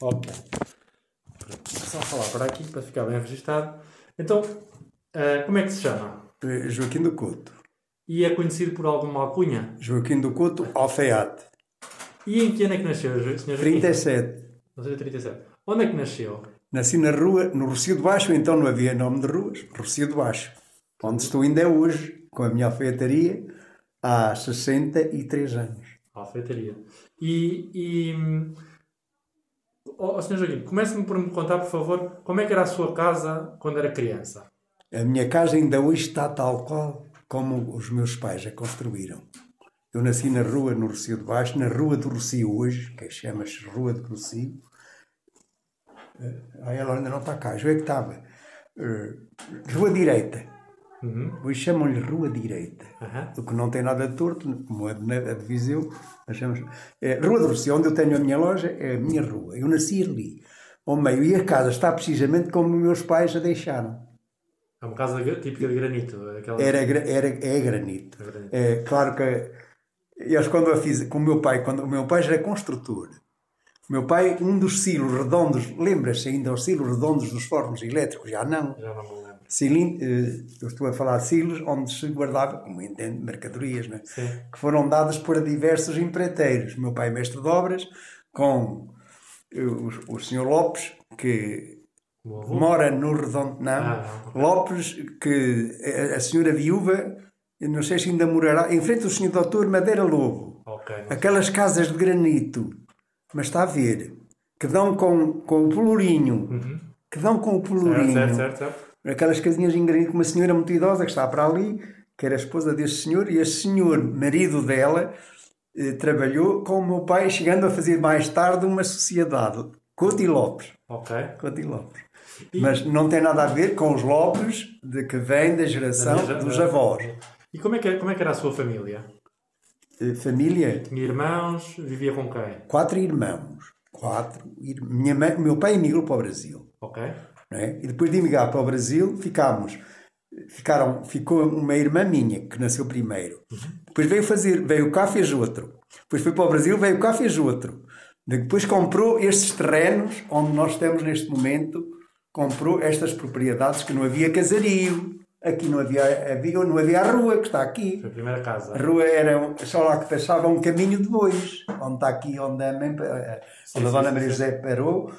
Ok. Só falar para aqui para ficar bem registado. Então, eh, como é que se chama? Eh, Joaquim do Couto. E é conhecido por alguma alcunha? Joaquim do Couto, alfaiate. E em que ano é que nasceu, Sr. Joaquim? 37. 1937. Onde é que nasceu? Nasci na rua, no Rocio de Baixo, então não havia nome de ruas, Rocio de Baixo. Onde estou ainda é hoje, com a minha alfaiataria, há 63 anos. Alfeitaria. E. e oh, Sr. Joaquim, comece-me por me contar, por favor, como é que era a sua casa quando era criança? A minha casa ainda hoje está tal qual como os meus pais a construíram. Eu nasci na rua, no Rocio de Baixo, na rua do Rocio hoje, que chama-se Rua do Rocio. Eh, Ah, ela ainda não está cá, já é que estava. Eh, Rua Direita. Hoje chamam-lhe Rua Direita. Aham. O que não tem nada de torto, como a de, a de Viseu. chamamos- É, rua do Rocio, onde eu tenho a minha loja, é a minha rua. Eu nasci ali, ao meio. E a casa está precisamente como meus pais a deixaram. É uma casa típica de granito. Aquela... Era, era, é granito. É granito. É claro que eles quando eu fiz com o meu pai, quando o meu pai já era construtor. O meu pai, um dos silos redondos, lembra-se ainda os silos redondos dos fornos elétricos? Já não. Já não eh, eu estou a falar de silos onde se guardava, como entende, mercadorias, né? Que foram dadas por diversos empreiteiros. Meu pai é mestre de obras, com eh, o, o senhor Lopes, que mora no Redondo, não. Ah. Lopes, que a, a senhora viúva, não sei se ainda morará, em frente ao senhor doutor Madeira Lobo. Ok. Aquelas casas de granito, mas está a ver, que dão com, com o pelourinho, que dão com o pelourinho. Uhum. Certo, certo, certo. Aquelas casinhas em granito, com uma senhora muito idosa que está para ali, que era a esposa desse senhor, e esse senhor, marido dela, eh, trabalhou com o meu pai, chegando a fazer mais tarde uma sociedade, Couto e Lopes. Ok. Couto e Lopes. Mas não tem nada a ver com os Lopes de que vem da geração Da dos avós. E como é, que, como é que era a sua família? Eh, Família, Tinha irmãos? Vivia com quem? quatro irmãos. Quatro. ir- Minha mãe, meu pai emigrou para o Brasil. Ok. É? E depois de emigrar para o Brasil, ficámos. Ficaram, ficou uma irmã minha, que nasceu primeiro. Depois veio fazer, veio cá, fez outro. Depois foi para o Brasil, veio cá, fez outro. Depois comprou estes terrenos, onde nós estamos neste momento, comprou estas propriedades que não havia casario. Aqui não havia, havia, não havia a rua, que está aqui. Foi a primeira casa. A rua era só lá que passava um caminho de bois, onde está aqui, onde a, mãe, eh, onde a sim, Dona sim, Maria sim. José parou,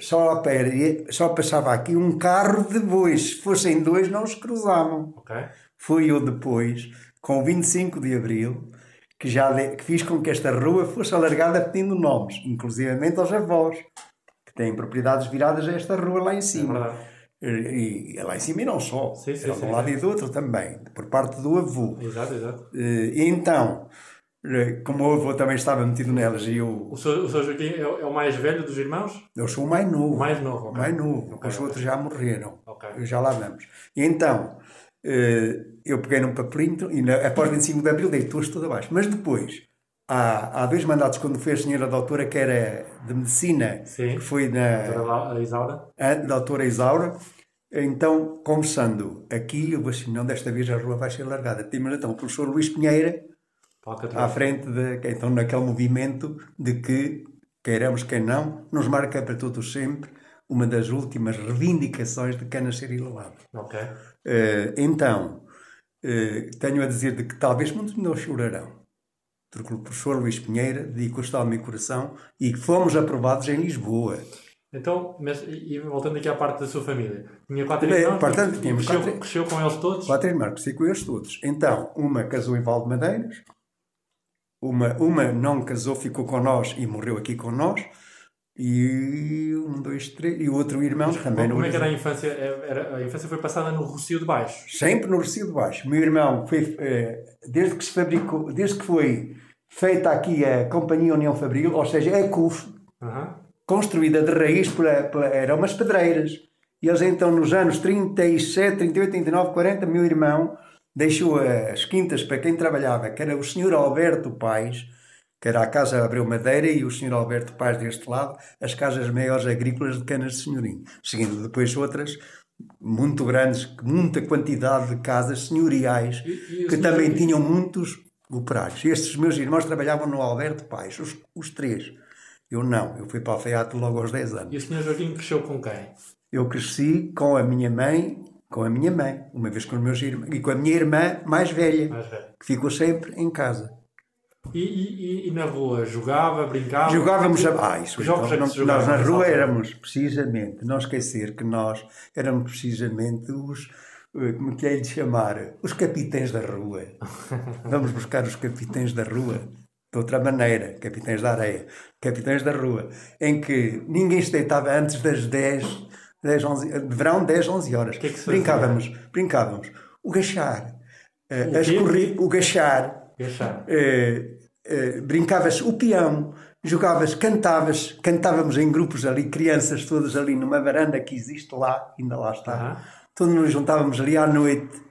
só, lá para- só passava aqui um carro de bois. Se fossem dois, não os cruzavam. Ok. Fui eu depois, com o 25 de Abril, que já de- que fiz com que esta rua fosse alargada pedindo nomes, inclusivamente aos avós, que têm propriedades viradas a esta rua lá em É cima. verdade. E, e lá em cima e não só, Sim, sim, de sim, um lado sim. e do outro também, por parte do avô. Exato, exato. Eh, E então, como o avô também estava metido nelas e eu, O seu, o seu Joaquim é, o- é o mais velho dos irmãos? eu sou o mais novo. O mais novo, ok. mais novo. Ok, Os outros já morreram. Ok. Já lá vamos. E então, eh, eu peguei num papelinho e na, após 25 de Abril dei todos tudo abaixo. Mas depois, há, há dois mandatos quando foi a senhora doutora que era de medicina, Sim. que foi na Doutora Isaura? a doutora Isaura. Então, conversando aqui, eu vou assim, não, desta vez a rua vai ser largada. Tínhamos então o professor Luís Pinheira. À frente de, então naquele movimento de que queiramos quem não nos marca para todos sempre uma das últimas reivindicações de cana ser elevado. Ok. Eh, então eh, tenho a dizer de que talvez muitos de nós chorarão porque o professor Luís Pinheira dedicou-se ao meu coração e que fomos aprovados em Lisboa Então, mas, e, voltando aqui à parte da sua família. Tinha quatro Bem, irmãos? portanto, tínhamos cresceu, quatro- cresceu com eles todos? quatro irmãos, cresci com eles todos então uma casou em Valde Madeiras uma, uma não casou, ficou com nós e morreu aqui com nós e um, dois, três e o outro irmão também no Como é que era a infância? É- Era, a infância foi passada no Rocio de Baixo. sempre no Recio de Baixo. Meu irmão foi, eh, desde que se fabricou, desde que foi feita aqui a Companhia União Fabril, ou seja, a CUF, Aham. construída de raiz, pela, pela, eram umas pedreiras. E eles então, nos anos 37, 38, 39, 40, meu irmão deixou as quintas para quem trabalhava, que era o senhor Alberto Pais, que era a Casa Abreu Madeira, e o senhor Alberto Pais deste lado, as casas maiores agrícolas de canas de senhorinho. Seguindo depois outras muito grandes, muita quantidade de casas senhoriais, E- e que também tinham muitos operários. Estes meus irmãos trabalhavam no Alberto Pais, os, os três. Eu não, eu fui para o alfaiate logo aos 10 anos. E o Sr. Joaquim cresceu com quem? Eu cresci com a minha mãe, com a minha mãe, uma vez com os meus irmãos, e com a minha irmã mais velha, Mais velho. que ficou sempre em casa. E, e- e- na rua? Jogava, brincava? Jogávamos a. Ah, isso jogos é que não- Nós na rua éramos precisamente, não esquecer que nós éramos precisamente os. eh, Como que é de chamar? Os capitães da rua. Vamos buscar os capitães da rua. De outra maneira, capitães da areia, capitães da rua, em que ninguém se deitava antes das 10, 10 11, de verão, 10, 11 horas. que é que se fazia? brincávamos, brincávamos. O gachar, eh, O o gachar, Deixar. eh, eh, brincavas o peão, jogavas, cantavas, cantávamos em grupos ali, crianças todas ali numa varanda que existe lá, ainda lá está. Aham. Todos nos juntávamos ali à noite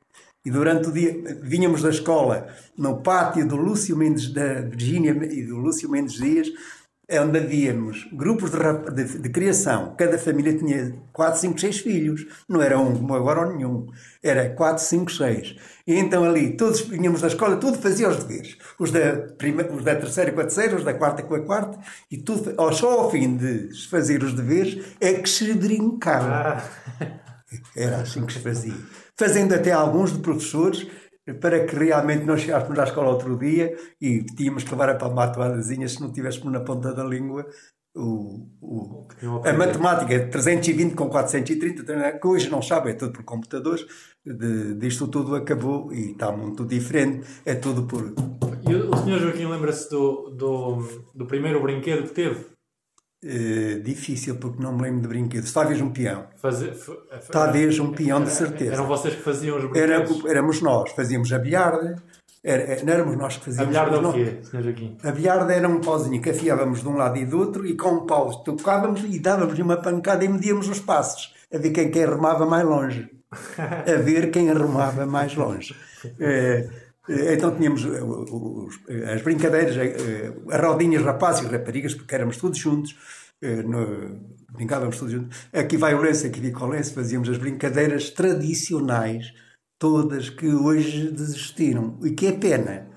e durante o dia vinhamos da escola no pátio do Lúcio Mendes, da Virgínia e do Lúcio Mendes Dias, onde havíamos grupos de, de- de criação. Cada família tinha 4, 5, 6 filhos. Não era um como agora ou nenhum. Era 4, 5, 6. E então ali, todos vinhamos da escola, tudo fazia os deveres. Os da, prima, os da terceira com a terceira, os da quarta com a quarta, e tudo, só ao fim de fazer os deveres é que se brincava. Ah, Era assim que se fazia. Fazendo até alguns de professores, para que realmente nós chegássemos à escola outro dia e tínhamos que levar a palma atuadazinha se não tivéssemos na ponta da língua o, o- a matemática 320 com 430, que hoje não sabe, é tudo por computadores, de, disto tudo acabou e está muito diferente, é tudo por. E o Sr. Joaquim lembra-se do, do, do primeiro brinquedo que teve? Eh, difícil, porque não me lembro de brinquedos. Talvez um peão. Fazer, Talvez um peão de certeza. Eram vocês que faziam os Era, brinquedos? éramos nós, fazíamos a bilharda, era, era- não éramos nós que A fazíamos. bilharda é não- o quê, Sr. Joaquim? A bilharda era um pauzinho que afiávamos de um lado e do outro e com um pau tocávamos e dávamos-lhe uma pancada e medíamos os passos, a ver quem, quem arrumava mais longe. A ver quem arrumava mais longe. Eh, então tínhamos eh, os- as brincadeiras, eh, as rodinhas rapazes e raparigas, porque éramos todos juntos, eh, no- brincávamos todos juntos. Aqui vai o lenço, aqui fica o lenço, fazíamos as brincadeiras tradicionais, todas que hoje desistiram. E que é pena.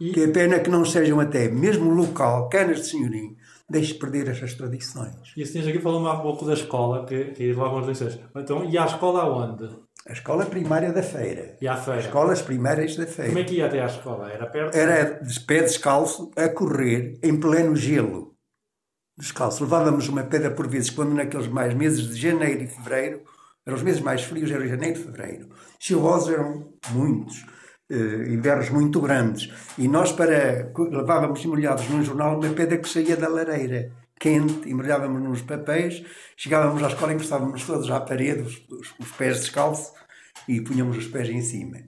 E- Que é pena que não sejam até mesmo local, canas de senhorim, deixe perder estas tradições. E o Sr. Joaquim falou-me há pouco da escola, que, que levavam as lições. Então, e à escola aonde? A escola primária da feira. E à feira? Escolas primárias da Como feira. é que ia até à escola? Era perto? Era de pé descalço a correr em pleno gelo. Descalço. Levávamos uma pedra por vezes, quando naqueles mais meses de janeiro e fevereiro, eram os meses mais frios, eram janeiro e fevereiro. Chuvosos eram muitos, eh, invernos muito grandes. E nós, para levávamos embrulhados num jornal uma pedra que saía da lareira, quente, embrulhávamos nos papéis, chegávamos à escola, encostávamos todos à parede, os, os- os pés descalços, e punhamos os pés em cima.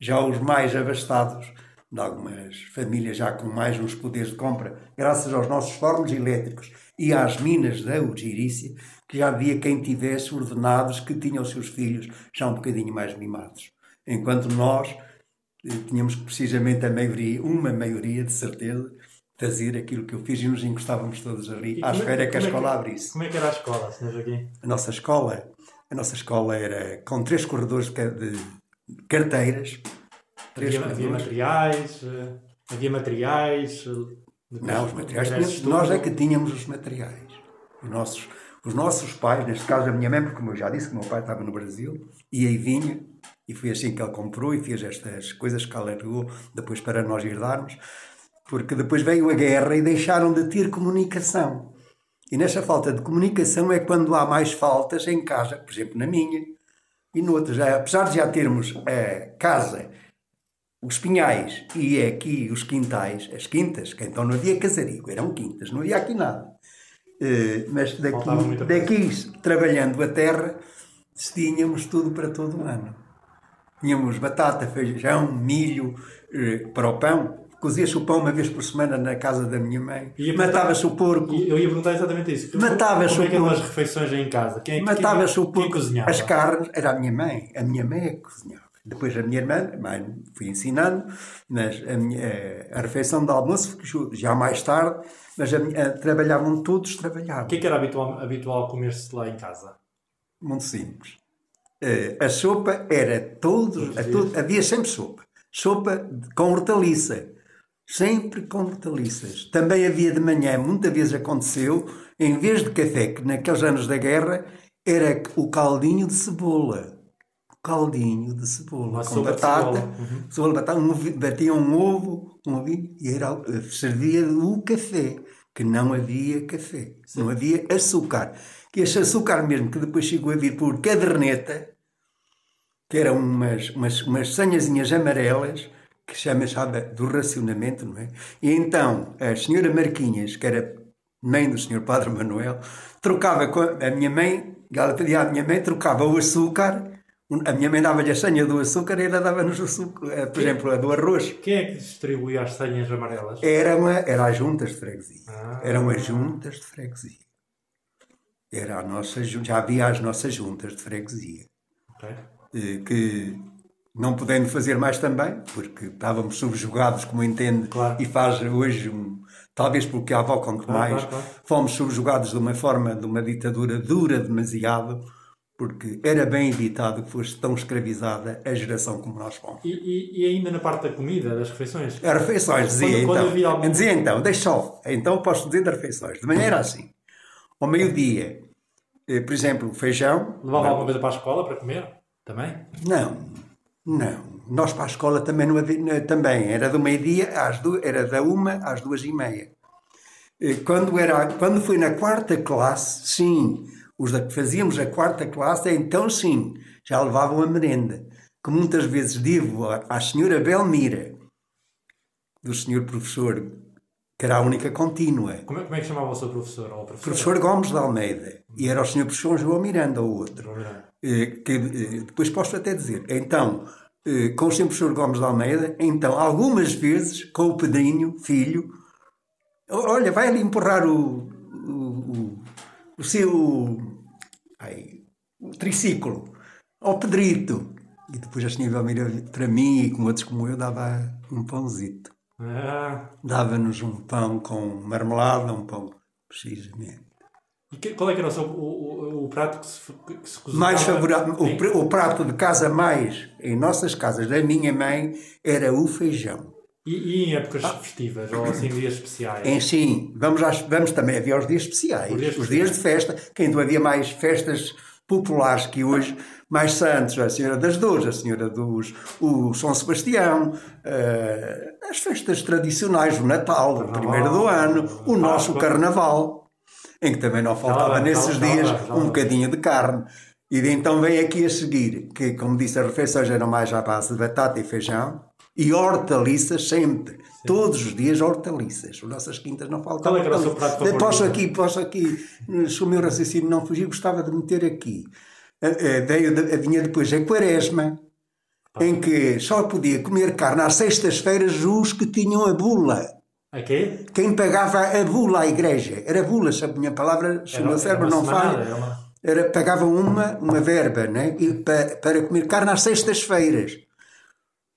Já os mais abastados, de algumas famílias já com mais uns poderes de compra, graças aos nossos fornos elétricos e às minas da Urgirícia, que já havia quem tivesse ordenados que tinham os seus filhos já um bocadinho mais mimados. Enquanto nós eh, tínhamos precisamente a maioria, uma maioria de certeza, fazer aquilo que eu fiz e nos encostávamos todos ali à como é- espera que a como é escola abrisse. Como é que era a escola, Sr. Joaquim? A nossa escola, a nossa escola era com três corredores de, ca- de carteiras. Três Havia, havia materiais? eh, Havia materiais? eh, Não, os materiais, tínhamos- nós é que tínhamos os materiais. Os nossos, os nossos pais, neste caso a minha mãe, porque como eu já disse, que o meu pai estava no Brasil, e vinha, e foi assim que ele comprou e fez estas coisas que alargou depois para nós herdarmos, porque depois veio a guerra e deixaram de ter comunicação. E nessa falta de comunicação é quando há mais faltas em casa, por exemplo, na minha e noutras. Apesar de já termos a casa os pinhais e aqui os quintais, as quintas, que então não havia casarigo, eram quintas, não havia aqui nada. Eh, mas daqui, daqui trabalhando a terra, tínhamos tudo para todo o ano. Tínhamos batata, feijão, milho eh, para o pão. Cozia-se o pão uma vez por semana na casa da minha mãe. Matava-se o porco. Eu ia perguntar exatamente isso. Matava-se Como é o que eram porco. as refeições em casa? Quem, é que- Matava-se o quem porco. cozinhava? As carnes, era a minha mãe. A minha mãe é que cozinhava. Depois a minha irmã, a mãe fui ensinando, mas a, minha, eh, a refeição de almoço já mais tarde, mas a minha- a- trabalhavam todos, trabalhavam. O que é que era habitual, habitual comer-se lá em casa? Muito simples. Eh, a sopa era todos, Todos os todo- havia sempre sopa. Sopa com hortaliça. Sempre com hortaliças. Também havia de manhã, muitas vezes aconteceu, em vez de café, que naqueles anos da guerra era o caldinho de cebola. Caldinho de cebola. Uma com batata. cebola. Uhum. Cebola, batata, um, batia um ovo, um ovinho, e era, servia o café. Que não havia café. Não havia açúcar. Que esse açúcar mesmo, que depois chegou a vir por caderneta, que eram umas, umas, umas sanhazinhas amarelas, que chama chama do racionamento, não é? E então, a senhora Marquinhas, que era mãe do senhor Padre Manuel, trocava com a minha mãe, ela pedia à minha mãe, trocava o açúcar, a minha mãe dava-lhe a senha do açúcar e ela dava-nos o açúcar, eh, por exemplo, a do arroz. Quem é que distribui as senhas amarelas? Era, uma, era as juntas de freguesia. Ah. Eram as juntas de freguesia. Era a nossa, já havia as nossas juntas de freguesia. Ok. eh, que não podendo fazer mais também, porque estávamos subjugados, como entende, Claro. e faz hoje, um, talvez porque a avó conta Claro, mais, claro, fomos subjugados de uma forma, de uma ditadura dura demasiado, porque era bem evitado que fosse tão escravizada a geração como nós fomos. E, e- e ainda na parte da comida, das refeições? As refeições, dizia Quando- quando então. algum- Dizia então, deixa só. Então posso dizer das refeições. De manhã era assim. Ao meio-dia, eh, por exemplo, feijão. Levava alguma coisa para a escola para comer? Também? Não, não. Nós para a escola também não havia, também era do meio-dia às duas, era da uma às duas e meia. Eh, Quando era, quando foi na quarta classe, sim, os da que fazíamos a quarta classe, então sim, já levavam a merenda. Que muitas vezes devo à, senhora Belmira, do senhor professor, que era a única contínua, Como é, como é que chamava o seu professor? Ou professor Gomes de Almeida, e era o senhor professor João Miranda, o outro. Eh, que eh, depois posso até dizer. Então, eh, com o Sr. Professor Gomes de Almeida, então, algumas vezes, com o Pedrinho, filho, "O- olha, vai ali empurrar o, o, o, seu ai, o triciclo ao Pedrito. E depois a senhora Belmira, para mim e com outros como eu, dava um pãozito. Ah, Dava-nos um pão com marmelada, um pão, precisamente. E qual é que era o, seu, o, o, o prato que se, que se cozinhava? Mais favorável, o, o prato de casa mais em nossas casas da minha mãe era o feijão. E, e em épocas festivas, ou assim dias especiais? Em sim, vamos, às- vamos também havia os dias especiais, Os dias os dias de festa, que ainda havia mais festas populares que hoje, mais santos, a Senhora das Dores, a Senhora dos, o São Sebastião, eh, as festas tradicionais, o Natal, o primeiro do ano, o nosso. Carnaval, em que também não faltava nesses dias um bocadinho de carne. E de então vem aqui a seguir, que como disse, as refeições eram mais à base de batata e feijão e hortaliças sempre. Todos os dias hortaliças. As nossas quintas não faltavam. Qual é que era o hortaliças. prato favorito? Posso aqui, posso aqui, se o meu raciocínio não fugir, gostava de meter aqui. Veio, vinha depois a quaresma, em que só podia comer carne às sextas-feiras os que tinham a bula. Quem pagava a bula à igreja. Era bula, se a minha palavra, se o Era- meu era cérebro uma não falha. era uma- Era, pagavam uma, uma verba né? e, pa- para comer carne às sextas-feiras.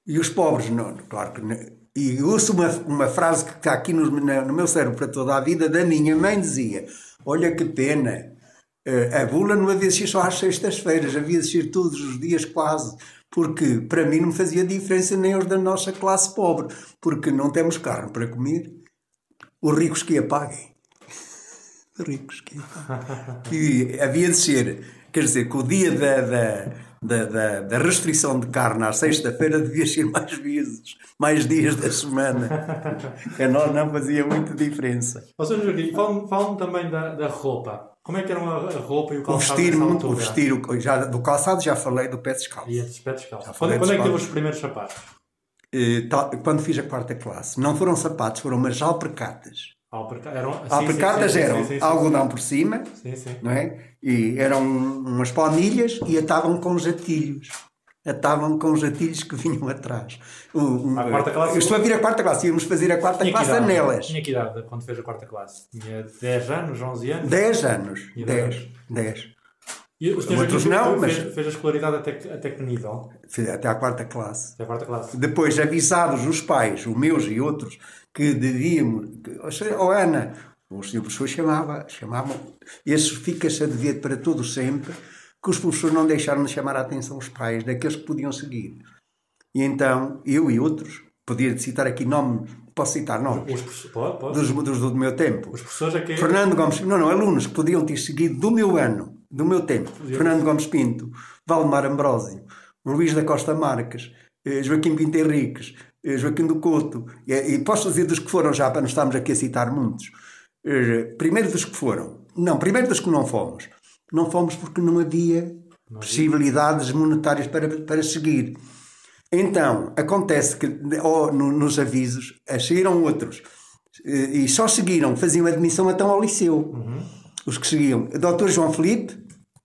E os pobres, não, claro que não. E ouço uma, uma frase que está aqui no, no meu cérebro para toda a vida, da minha mãe dizia: Olha que pena, eh, a bula não havia de ser só às sextas-feiras, havia de ser todos os dias quase, porque para mim não fazia diferença nem os da nossa classe pobre, porque não temos carne para comer, os ricos que a paguem. Os ricos que a paguem. E havia de ser, quer dizer, que o dia da, da, da, da, da restrição de carne à sexta-feira devia ser mais vezes, mais dias da semana. A nós não fazia muita diferença. Ó, Sr. Joaquim, fala-me fala também da, da roupa. Como é que era a, roupa e o O calçado vestir, nessa muito, o vestir o- já, do calçado já falei do pé descalço. E esses pés descalços. Já Quando, falei quando é que teve os primeiros sapatos? Eh, tal- Quando fiz a quarta classe, não foram sapatos, foram umas alpercatas. Alperca- Eram, sim, Alpercatas sim, sim, eram sim, algodão por cima, não é? E eram umas palmilhas e atavam com jatilhos. Atavam com jatilhos que vinham atrás. Um- À quarta classe? Eu estou a vir a quarta classe, íamos fazer a quarta Tinha classe idade? nelas. Tinha que idade quando fez a quarta classe? Tinha 10 anos, 11 anos? 10 anos. E 10. dez? 10. E o Sr. Outros não, fez, mas- fez a escolaridade até, até que nível? Até à quarta classe. Até a quarta classe. Depois, avisados os pais, os meus e outros, que devíamos. Ou seja, oh Ana, o senhor professor chamava, chamavam. Esse fica-se a dever para todo sempre, que os professores não deixaram de chamar a atenção os pais, daqueles que podiam seguir. E então, eu e outros, podia citar aqui nomes posso citar nomes, Os pode, pode. dos, dos do meu tempo. Os professores é que Fernando Gomes, não, não, alunos que podiam ter seguido do meu ano, do meu tempo. Fernando Gomes Pinto, Valdemar Ambrósio, Luís da Costa Marques, eh, Joaquim Pinto Henriques, eh, Joaquim do Couto, e, e posso dizer dos que foram já, para não estarmos aqui a citar muitos. Eh, Primeiro dos que foram, não, primeiro dos que não fomos. Não fomos porque não havia possibilidades monetárias para, para seguir. Então, acontece que ou no- nos avisos eh, saíram outros eh, e só seguiram, faziam admissão então ao liceu. Os que seguiam. Dr. João Felipe,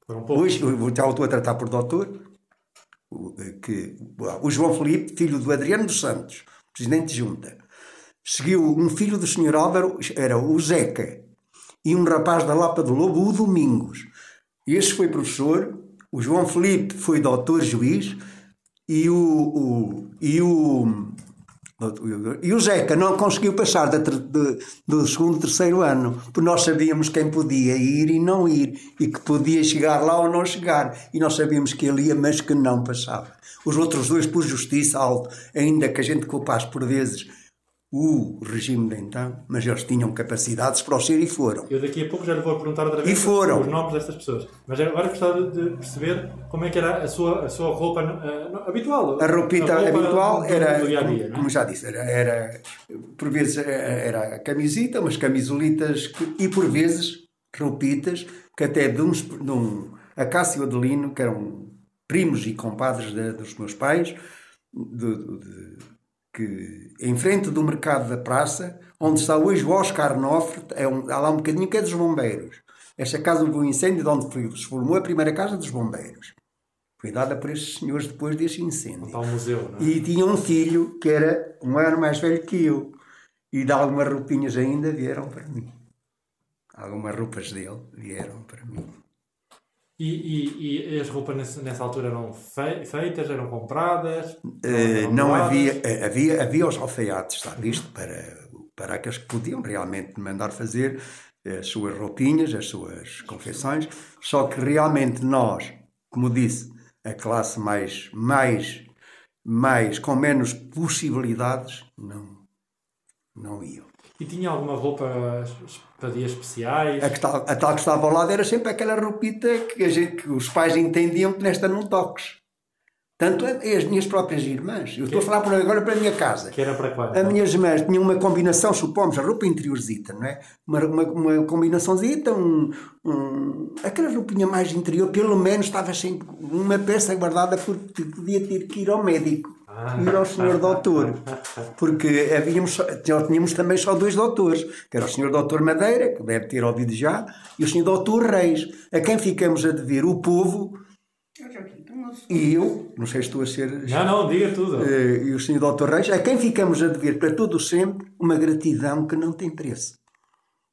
poucos. hoje já o estou a tratar por doutor, o, eh, que, o João Felipe, filho do Adriano dos Santos, presidente de junta, seguiu um filho do senhor Álvaro, era o Zeca, e um rapaz da Lapa do Lobo, o Domingos. Este foi professor, o João Felipe foi doutor juiz e o, o- e o e o Zeca não conseguiu passar ter- de- do segundo terceiro ano, porque nós sabíamos quem podia ir e não ir, e que podia chegar lá ou não chegar, e nós sabíamos que ele ia, mas que não passava. Os outros dois, por justiça, alto, ainda que a gente culpasse por vezes o regime de então, mas eles tinham capacidades para o ser e foram. Eu daqui a pouco já lhe vou perguntar outra vez os nomes destas pessoas. Mas agora gostava de perceber como é que era a sua, a sua roupa eh, não, habitual. A roupita roupa habitual era, do dia a dia, como, não é? como já disse, era, era por vezes era, era a camisita, umas camisolitas que- e por vezes roupitas que até de, uns, de um Acácio Adelino, que eram primos e compadres de- dos meus pais, de- de- que em frente do mercado da praça, onde está hoje o Oscar Nofre, é um, há lá um bocadinho que é dos bombeiros. Esta casa um incêndio de onde foi- se formou a primeira casa dos bombeiros. Foi dada por estes senhores depois deste incêndio. O museu, não é? E tinha um filho que era um ano mais velho que eu. E de algumas roupinhas ainda vieram para mim. Algumas roupas dele vieram para mim. E, e, e as roupas nessa, altura eram fei- feitas, eram compradas? Eh, eram não doadas? havia, eh, havia, havia os alfaiates, está visto, para, para aqueles que podiam realmente mandar fazer as suas roupinhas, as suas confecções, só que realmente nós, como disse, a classe mais, mais, mais com menos possibilidades, não, não iam. E tinha alguma roupa para dias especiais? A, que tal, a tal que estava ao lado era sempre aquela roupita que, gente, que os pais entendiam que nesta não toques. Tanto é as minhas próprias irmãs. Eu estou a falar por agora para a minha casa. Que era para quando? As minhas irmãs tinham uma combinação, supomos, a roupa interiorzita, não é? Uma, uma, uma combinaçãozita, um, um, aquela roupinha mais interior, pelo menos estava sempre uma peça guardada porque podia ter que ir ao médico, ir ao senhor doutor. Porque havíamos, tínhamos também só dois doutores, que era o senhor doutor Madeira, que deve ter ouvido já, e o senhor doutor Reis, a quem ficamos a dever o povo, e eu, não sei se estou a ser Não, não, diga tudo. eh, e o Sr. Dr. Reis, a quem ficamos a dever para todo o sempre uma gratidão que não tem preço.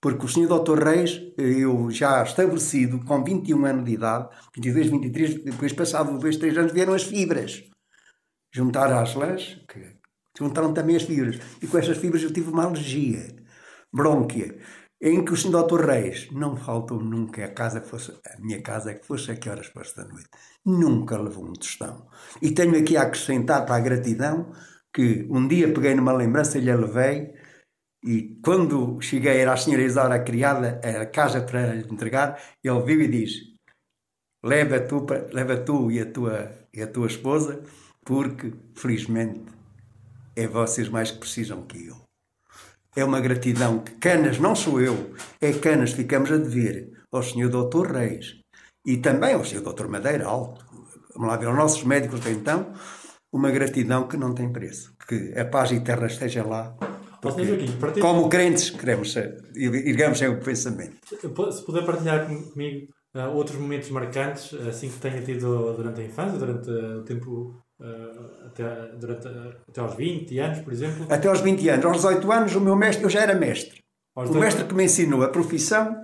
Porque o Sr. Dr. Reis, eh, eu já estabelecido, com 21 anos de idade, 22, 23, depois passado 2, 3 anos, vieram as fibras. Juntar às lãs, que juntaram também as fibras. E com essas fibras eu tive uma alergia, brônquia, em que o Sr. Dr. Reis não faltou nunca a casa que fosse, a minha casa que fosse a que horas fosse da noite. Nunca levou um tostão. E tenho aqui a acrescentar para a gratidão que um dia peguei numa lembrança e lhe levei e quando cheguei era a senhora Isaura a criada a casa para lhe entregar, ele viu e diz leva tu, leva tu e, a tua, e a tua esposa porque felizmente é vocês mais que precisam que eu. É uma gratidão que Canas, não sou eu, é Canas, ficamos a dever ao Sr. Dr. Reis e também ao Sr. Dr. Madeira Alto, vamos lá ver, aos nossos médicos de então, uma gratidão que não tem preço. Que a paz eterna esteja lá. Joaquim, partilhe- Como crentes, queremos ergamos sempre o pensamento. Se puder partilhar com- comigo ah, outros momentos marcantes, assim que tenha tido durante a infância, durante ah, o tempo, ah, até, durante, até aos 20 anos, por exemplo. Até aos 20 anos, aos 18 anos, o meu mestre, eu já era mestre. Aos o mestre que me ensinou a profissão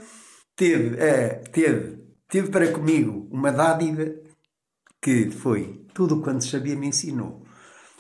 teve, eh, teve, teve para comigo uma dádiva que foi tudo quanto sabia me ensinou.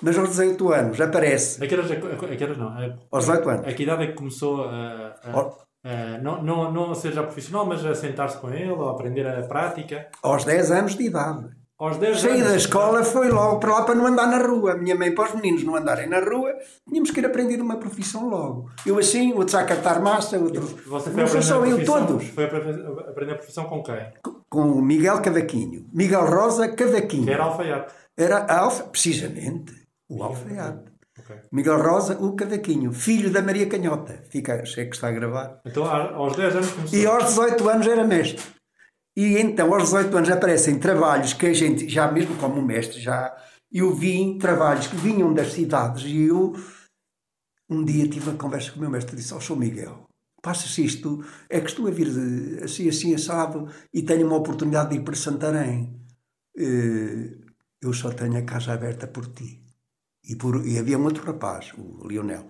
Mas aos 18 anos aparece, A que horas, a que horas não? A, aos 18 anos, a que idade é que começou a, a- a- não, não, não a ser já profissional, mas a sentar-se com ele, ou aprender a prática? aos 10 anos de idade. Aos 10 Saí anos. da escola, foi logo para lá para não andar na rua. A minha mãe, para os meninos não andarem na rua, tínhamos que ir aprender uma profissão logo. Eu assim, outros a catar massa, outros. Você foi Não sou aprender só eu, todos. Foi apre- aprender a profissão com quem? Com o Miguel Cavaquinho. Miguel Rosa Cavaquinho. Que era alfaiate. Era a alfa, precisamente, o alfaiate. Ok. Miguel Rosa, o Cavaquinho, filho da Maria Canhota. Fica, sei que está a gravar. Então aos 10 anos começou. E aos 18 anos era mestre. E então, aos 18 anos, aparecem trabalhos que a gente, já mesmo como mestre, já eu vi trabalhos que vinham das cidades e eu, um dia tive uma conversa com o meu mestre e disse: Ó, sou Miguel, passa-se isto, é que estou a vir de, assim, assim, assado e tenho uma oportunidade de ir para Santarém. Eh, Eu só tenho a casa aberta por ti. E, por, e havia um outro rapaz, o Lionel.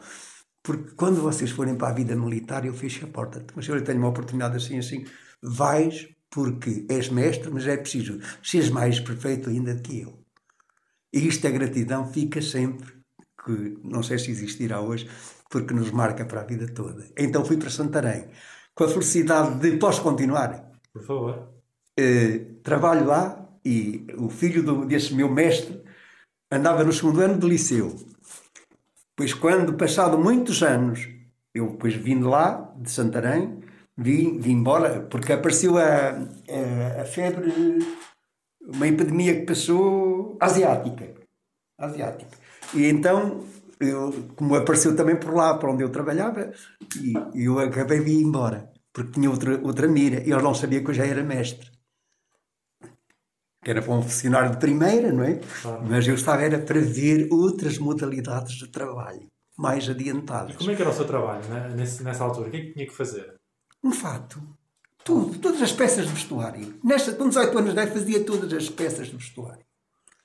Porque quando vocês forem para a vida militar, eu fecho a porta. Mas eu tenho uma oportunidade assim, assim. Vais porque és mestre, mas é preciso seres mais perfeito ainda do que eu. E isto, a gratidão, fica sempre, que não sei se existirá hoje, porque nos marca para a vida toda. Então fui para Santarém, com a felicidade de posso continuar. Por favor. Eh, trabalho lá e o filho do, desse meu mestre andava no segundo ano do liceu. Pois quando, passado muitos anos, eu depois vim de lá, de Santarém, vim, vim embora, porque apareceu a, a, a febre, uma epidemia que passou asiática. Asiática. E então, eu, como apareceu também por lá, para onde eu trabalhava, e e eu acabei de ir embora, porque tinha outra, outra mira, e eles não sabiam que eu já era mestre que era para um funcionário de primeira, não é? Claro. Mas eu estava era para ver outras modalidades de trabalho mais adiantadas. Como é que era o seu trabalho né? Nessa altura? O que é que tinha que fazer? Um fato. Tudo, todas as peças de vestuário. Nesta, com 18 anos de idade fazia todas as peças de vestuário.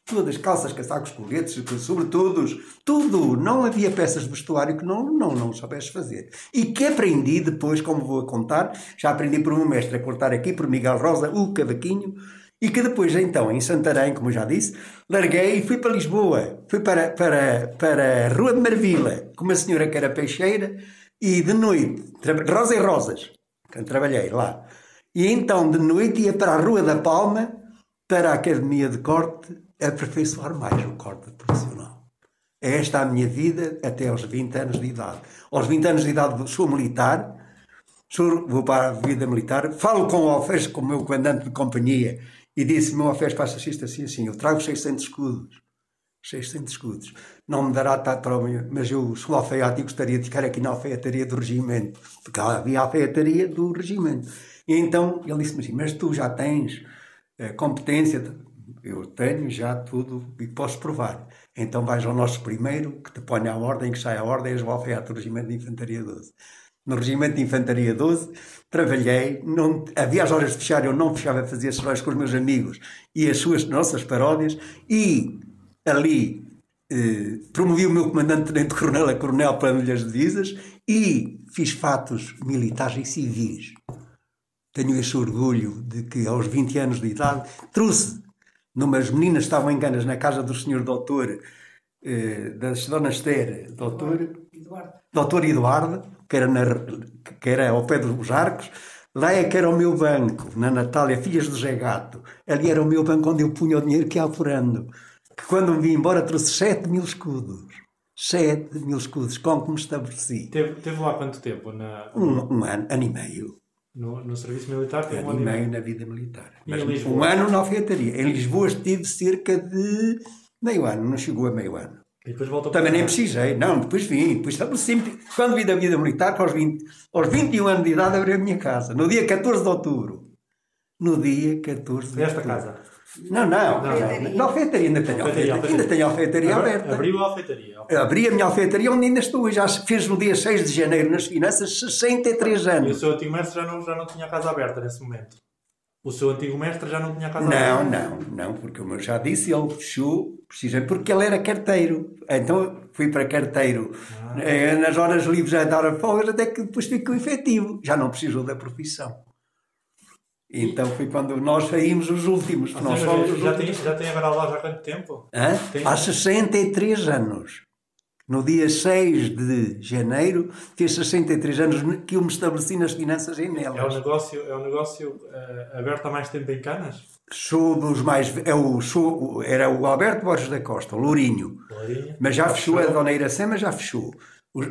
Todas, calças, casacos, coletes, sobretudo, tudo. Não havia peças de vestuário que não, não, não soubesse fazer. E que aprendi depois, como vou contar, já aprendi por um mestre a cortar aqui, por Miguel Rosa, o cavaquinho, e que depois, então, em Santarém, como já disse, larguei e fui para Lisboa. Fui para, para, para a Rua de Marvila, com uma senhora que era peixeira, e de noite, Rosa e Rosas, eu trabalhei lá. E então, de noite, ia para a Rua da Palma, para a Academia de Corte, aperfeiçoar mais o corte profissional. É esta a minha vida até aos 20 anos de idade. Aos 20 anos de idade sou militar, sou, vou para a vida militar, falo com o Alfés, com o meu comandante de companhia, e disse: Meu Alfés, faça isto assim, assim. Eu trago 600 escudos. 600 escudos. Não me dará tanto para o meu, mas eu sou alfaiate e gostaria de ficar aqui na alfaiataria do regimento, porque havia a alfaiataria do regimento. E então ele disse-me assim: Mas tu já tens eh, competência? Eu tenho já tudo e posso provar. Então vais ao nosso primeiro, que te ponha a ordem, que sai a ordem, és o alfaiate do regimento de infantaria 12 no Regimento de Infantaria 12, trabalhei, não, havia as horas de fechar, eu não fechava, fazia sessões com os meus amigos e as suas nossas paródias, e ali eh, promovi o meu comandante tenente coronel a coronel para as divisas e fiz fatos militares e civis. Tenho esse orgulho de que aos 20 anos de idade trouxe, numas meninas que estavam enganas na casa do senhor doutor, eh, da dona Esther, doutor, Eduardo. doutor Eduardo, que era, na, que era ao pé dos arcos, lá é que era o meu banco, na Natália, Filhas do Zé Gato. Ali era o meu banco onde eu punha o dinheiro que ia apurando. Que quando me vim embora trouxe 7 mil escudos. 7 mil escudos, com que me estabeleci. Teve, teve lá quanto tempo? Na, Um, um ano, ano e meio. no, no serviço militar? Teve um Ano ano e meio meio. na vida militar. E Mas em Lisboa? um ano na alfaiataria. Em Lisboa estive cerca de meio ano, não chegou a meio ano. Depois voltou Também nem precisei, não, depois vim, depois estabeleci Quando vim da vida militar, aos, 20, aos 21 anos de idade, abri a minha casa, no dia 14 de outubro. No dia 14 de Nesta outubro. casa? Não, não, Alfaiataria. não, na alfeitaria, ainda tenho Alfeitaria, alfeitaria, ainda tenho alfeitaria aberta. Abriu a alfeitaria. Abri a minha alfeitaria onde ainda estou, já fez no dia 6 de janeiro nas finanças, 63 E o anos. seu antigo mestre já não, já não tinha a casa aberta nesse momento? O seu antigo mestre já não tinha a casa Não, aberta? não, não, porque como eu já disse, ele fechou, precisamente porque ele era carteiro. Então fui para carteiro eh, nas horas livres a dar folgas, até que depois ficou efetivo. Já não precisou da profissão. Então foi quando nós saímos os últimos. Ah, nós sim, fomos já, tem, últimos. já tem agora a loja há quanto tempo? Hã? Tem- Há 63 anos. No dia 6 de janeiro, fez 63 anos que eu me estabeleci nas finanças em É o nelas. negócio, é o negócio eh, aberto há mais tempo em Canas? Sou dos mais. É o, sou, era o Alberto Borges da Costa, o Lourinho. Lourinho. Mas já fechou, a Dona Iracema já fechou.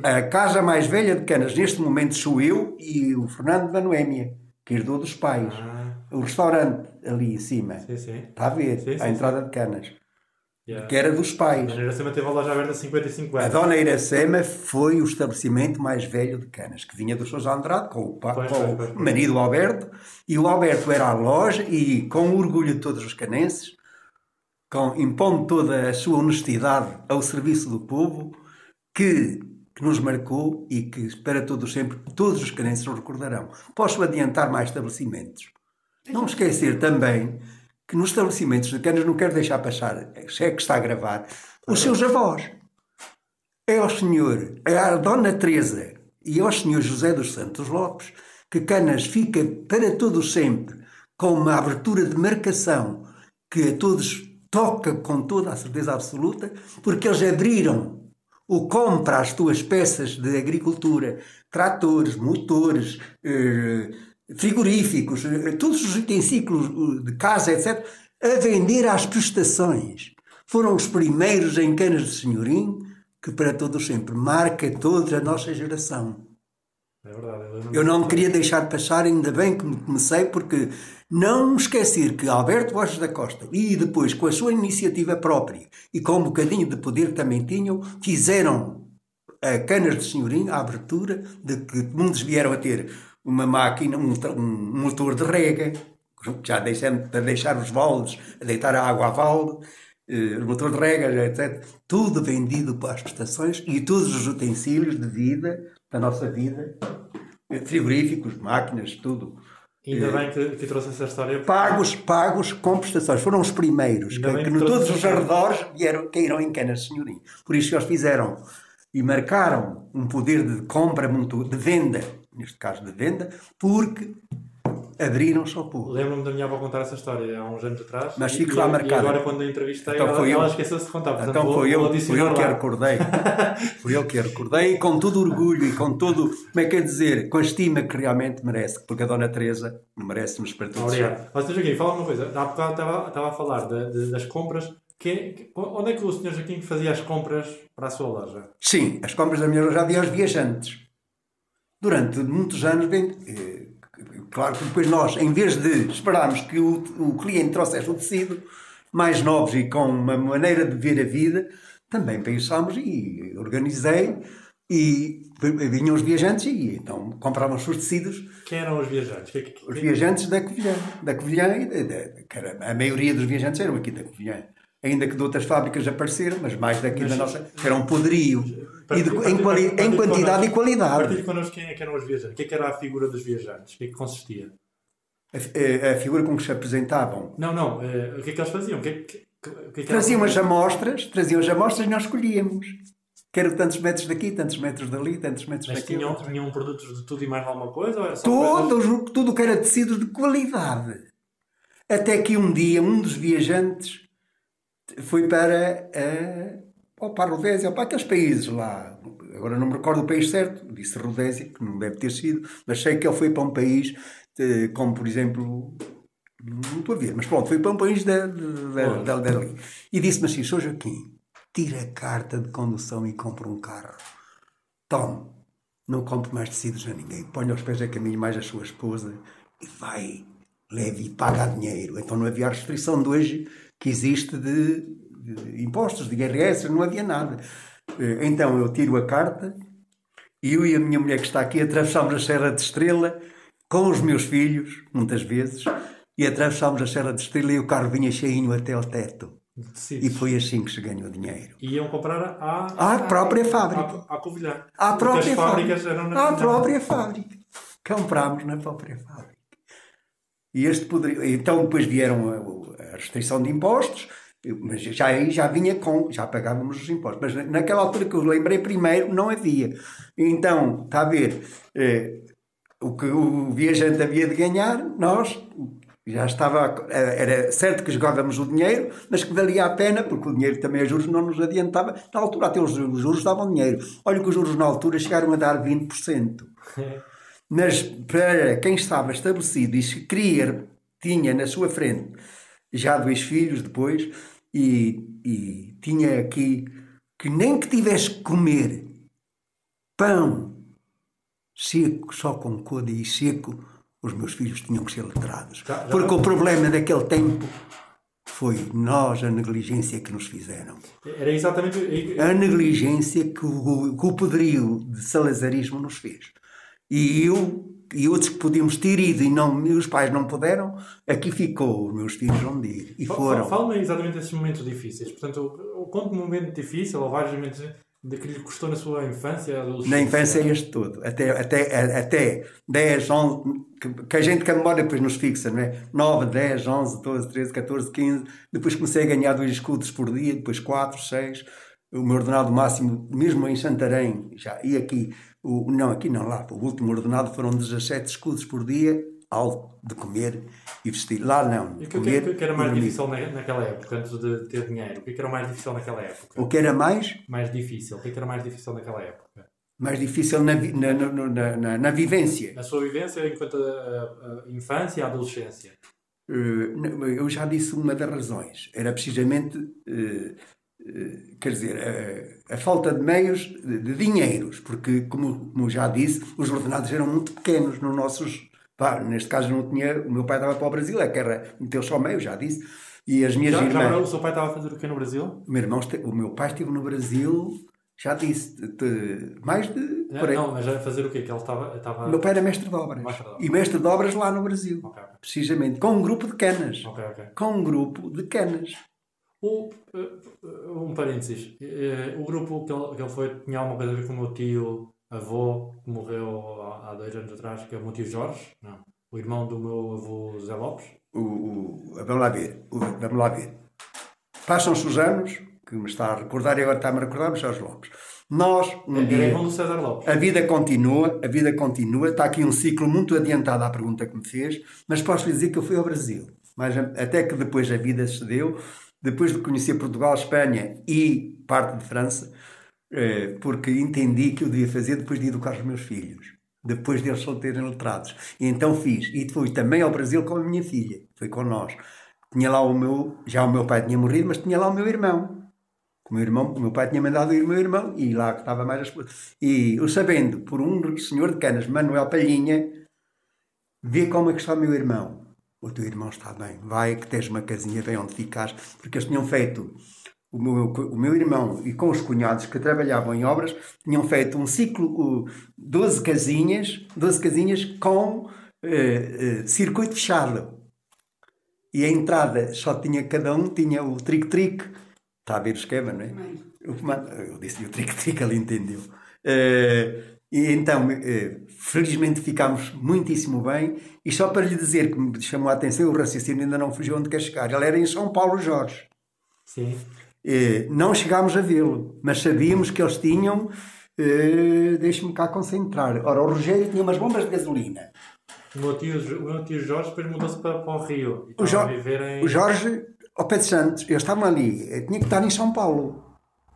A casa mais velha de Canas, neste momento, sou eu e o Fernando da Noémia, que herdou dos pais. Ah, O restaurante ali em cima, sim, sim. está a ver, Sim, à entrada de Canas, Yeah. que era dos A pais. Dona Iracema teve a loja aberta há 55 A anos. Dona Iracema foi o estabelecimento mais velho de Canas, que vinha do Sousa Andrade, com o, pa- Pois, com pois, o marido o Alberto, e o Alberto era a loja, e com orgulho de todos os canenses, com, impondo toda a sua honestidade ao serviço do povo, que, que nos marcou e que para todos sempre, todos os canenses o recordarão. Posso adiantar mais estabelecimentos. Não esquecer também que nos estabelecimentos de Canas não quero deixar passar, se é que está a gravar, os seus avós é ao senhor, é à Dona Teresa e ao senhor José dos Santos Lopes que Canas fica para todo sempre com uma abertura de marcação que a todos toca com toda a certeza absoluta, porque eles abriram o compra as tuas peças de agricultura, tratores, motores, eh, frigoríficos, eh, todos os utensílios de casa, etc., a vender às prestações. Foram os primeiros em canas de senhorim que para todos sempre marca toda a nossa geração. É verdade. eu lembro-me Eu não queria deixar passar, ainda bem que comecei, porque não esquecer que Alberto Borges da Costa, e depois com a sua iniciativa própria e com um bocadinho de poder que também tinham, fizeram a canas de senhorinho, a abertura de que muitos vieram a ter uma máquina, um, um motor de rega, já deixando para deixar os baldes, a deitar a água a balde, eh, o motor de rega, etc. Tudo vendido para as prestações e todos os utensílios de vida, da nossa vida, eh, frigoríficos, máquinas, tudo. Ainda bem que, que trouxe essa história. Pagos, pagos com prestações. Foram os primeiros que, que que no todos os arredores vieram, caíram em canas de senhorim. Por isso que eles fizeram e marcaram um poder de compra, muito, de venda, neste caso de venda, porque abriram-se ao povo. Lembro-me da minha avó contar essa história há uns anos atrás. Mas e, lá e marcado. agora, quando a entrevistei, Então ela, ela esqueceu-se de contar. Portanto, Então vou, foi eu, foi eu que a recordei. Foi eu que a recordei, com todo orgulho e com todo, como é que é dizer, com a estima que realmente merece, porque a Dona Teresa merece-nos para todos. Obrigado. Mas, Sr. Joaquim, fala uma coisa. Há bocado estava, estava a falar de- de- das compras. Que, que- onde é que o Sr. Joaquim fazia as compras para a sua loja? Sim, as compras da minha loja havia aos viajantes. Durante muitos anos, bem, eh, claro que depois nós, em vez de esperarmos que o, o cliente trouxesse o tecido, mais novos e com uma maneira de ver a vida, também pensámos e organizei e vinham os viajantes e então compravam os seus tecidos Quem eram os viajantes? Que- que- os que- viajantes da Covilhã. Da Covilhã, e que era- a maioria dos viajantes eram aqui da Covilhã. Ainda que de outras fábricas apareceram, mas mais daqui da nossa, que era um poderio. E de- em, quali- em quantidade e qualidade. Partilhe connosco quem é que eram os viajantes. O que é que era a figura dos viajantes? O que é que consistia? A, a- a figura com que se apresentavam. Não, não. eh, o que é que eles faziam? O que é que, que- que é Traziam as amostras, traziam as amostras e nós escolhíamos. Quero tantos metros daqui, tantos metros dali, tantos metros Mas daqui. tinham, tinham produtos de tudo e mais alguma coisa? Ou era coisas- Todos, tudo que era tecido de qualidade. Até que um dia um dos viajantes foi para, eh, ou para a Rodésia, ou para aqueles países lá. Agora não me recordo o país certo, disse Rodésia, que não deve ter sido, mas sei que ele foi para um país, eh, como por exemplo, não estou a ver, mas pronto, foi para um país da, da, da. E disse-me assim: Sou Joaquim, tira a carta de condução e compra um carro. Tome, não compre mais tecidos a ninguém. Põe aos pés a caminho mais a sua esposa e vai, leve e paga dinheiro. Então não havia a restrição de hoje que existe de, de impostos, de IRS, não havia nada. Eh, Então eu tiro a carta e eu e a minha mulher que está aqui atravessámos a Serra de Estrela com os meus filhos, muitas vezes, e atravessámos a Serra de Estrela e o carro vinha cheinho até ao teto. de E foi assim que se ganhou dinheiro. E iam comprar à... À própria fábrica. À, Covilhã. À Porque própria fábrica. À Covilhã. própria fábrica. Comprámos na própria fábrica. E este poderia... Então depois vieram a, a restrição de impostos, mas já aí já vinha com, já pagávamos os impostos. Mas naquela altura que eu lembrei primeiro, não havia. Então, está a ver, eh, o que o viajante havia de ganhar, nós Já estava, era certo que jogávamos o dinheiro, mas que valia a pena, porque o dinheiro também a juros não nos adiantava. Na altura, até os juros davam dinheiro. Olha que os juros na altura chegaram a dar 20%. Mas para quem estava estabelecido e se queria, tinha na sua frente já dois filhos depois, e, e tinha aqui que nem que tivesse que comer pão seco, só com coda e seco, os meus filhos tinham que ser letrados. Já, já Porque o problema daquele tempo foi nós, a negligência que nos fizeram. Era exatamente. A negligência que o, que o poderio de salazarismo nos fez. E eu e outros que podíamos ter ido e, não, e os pais não puderam, aqui ficou, os meus filhos vão ir. E foram. Fala-me exatamente desses momentos difíceis. Portanto, conte um momento difícil ou vários momentos de que lhe custou na sua infância? Na infância é este todo. Até, até, até 10, 11, que, que a gente que a memória depois nos fixa, não é? 9, 10, 11, 12, 13, 14, 15. Depois comecei a ganhar dois escudos por dia, depois 4, 6. O meu ordenado máximo, mesmo em Santarém, já, e aqui, o, não, aqui não, lá, o último ordenado foram 17 escudos por dia, algo de comer e vestir. Lá não. E o que, que, que, era mais difícil naquela época, antes de ter dinheiro? O que, que era mais difícil naquela época? O que era mais? Mais difícil. O que, que era mais difícil naquela época? Mais difícil na, na, na, na, na vivência. Na sua vivência enquanto a, a, a infância e a adolescência? Uh, eu já disse uma das razões. Era precisamente. Uh, quer dizer, a, a, falta de meios, de, de dinheiros, porque, como, como já disse, os ordenados eram muito pequenos nos nossos Pá, neste caso não tinha. O meu pai estava para o Brasil, é que era. meteu só meio, já disse. E as minhas já, irmãs. Já, o seu pai estava a fazer o quê no Brasil? O meu, irmão, o meu pai esteve no Brasil, já disse, de, mais de. Não, não, mas a fazer o quê? Que ele estava. estava... Meu pai era mestre de obras. Mestre de obras. E mestre de obras lá no Brasil. Okay. Precisamente. Com um grupo de canas. Okay, okay. Com um grupo de canas. O, uh, um parênteses. Uh, o grupo que ele, que ele foi tinha alguma coisa a ver com o meu tio avô que morreu há, há dois anos atrás, que é o meu tio Jorge, não. O irmão do meu avô Zé Lopes. O, o, vamos lá ver. O, vamos lá ver. Passam-se os anos, que me está a recordar e agora está-me a recordar, mas Jorge Lopes. Nós, um é, dia, irmão do César Lopes. A vida continua, a vida continua. Está aqui um ciclo muito adiantado à pergunta que me fez, mas posso lhe dizer que eu fui ao Brasil. Mas até que depois a vida se deu, depois de conhecer Portugal, Espanha e parte de França, eh, porque entendi que eu devia fazer depois de educar os meus filhos, depois deles só terem letrados. E então fiz. E fui também ao Brasil com a minha filha, foi com nós. Tinha lá o meu, já o meu pai tinha morrido, mas tinha lá o meu irmão. O meu irmão, o meu pai tinha mandado ir o meu irmão e lá que estava mais as E eu sabendo, por um senhor de canas, Manuel Palhinha, vê como é que está o meu irmão. O teu irmão está bem, vai que tens uma casinha bem onde ficares, porque eles tinham feito o meu, o meu irmão e com os cunhados que trabalhavam em obras tinham feito um ciclo, 12 casinhas, 12 casinhas com uh, uh, circuito fechado. E a entrada só tinha, cada um tinha o trick-trick. Está a ver o esquema, não é? Eu disse o trick-trick, ele entendeu. Uh, e então, felizmente ficámos muitíssimo bem. E só para lhe dizer que me chamou a atenção, o raciocínio ainda não fugiu onde quer chegar. Ele era em São Paulo Jorge. Sim. Eh, não chegámos a vê-lo, mas sabíamos que eles tinham. Eh, Deixe-me cá concentrar. Ora, o Rogério tinha umas bombas de gasolina. O meu tio, o meu tio Jorge depois mudou-se para, para, o Rio. O, jo em... o Jorge, ao Pedro Santos, eles estavam ali, eh, tinha que estar em São Paulo.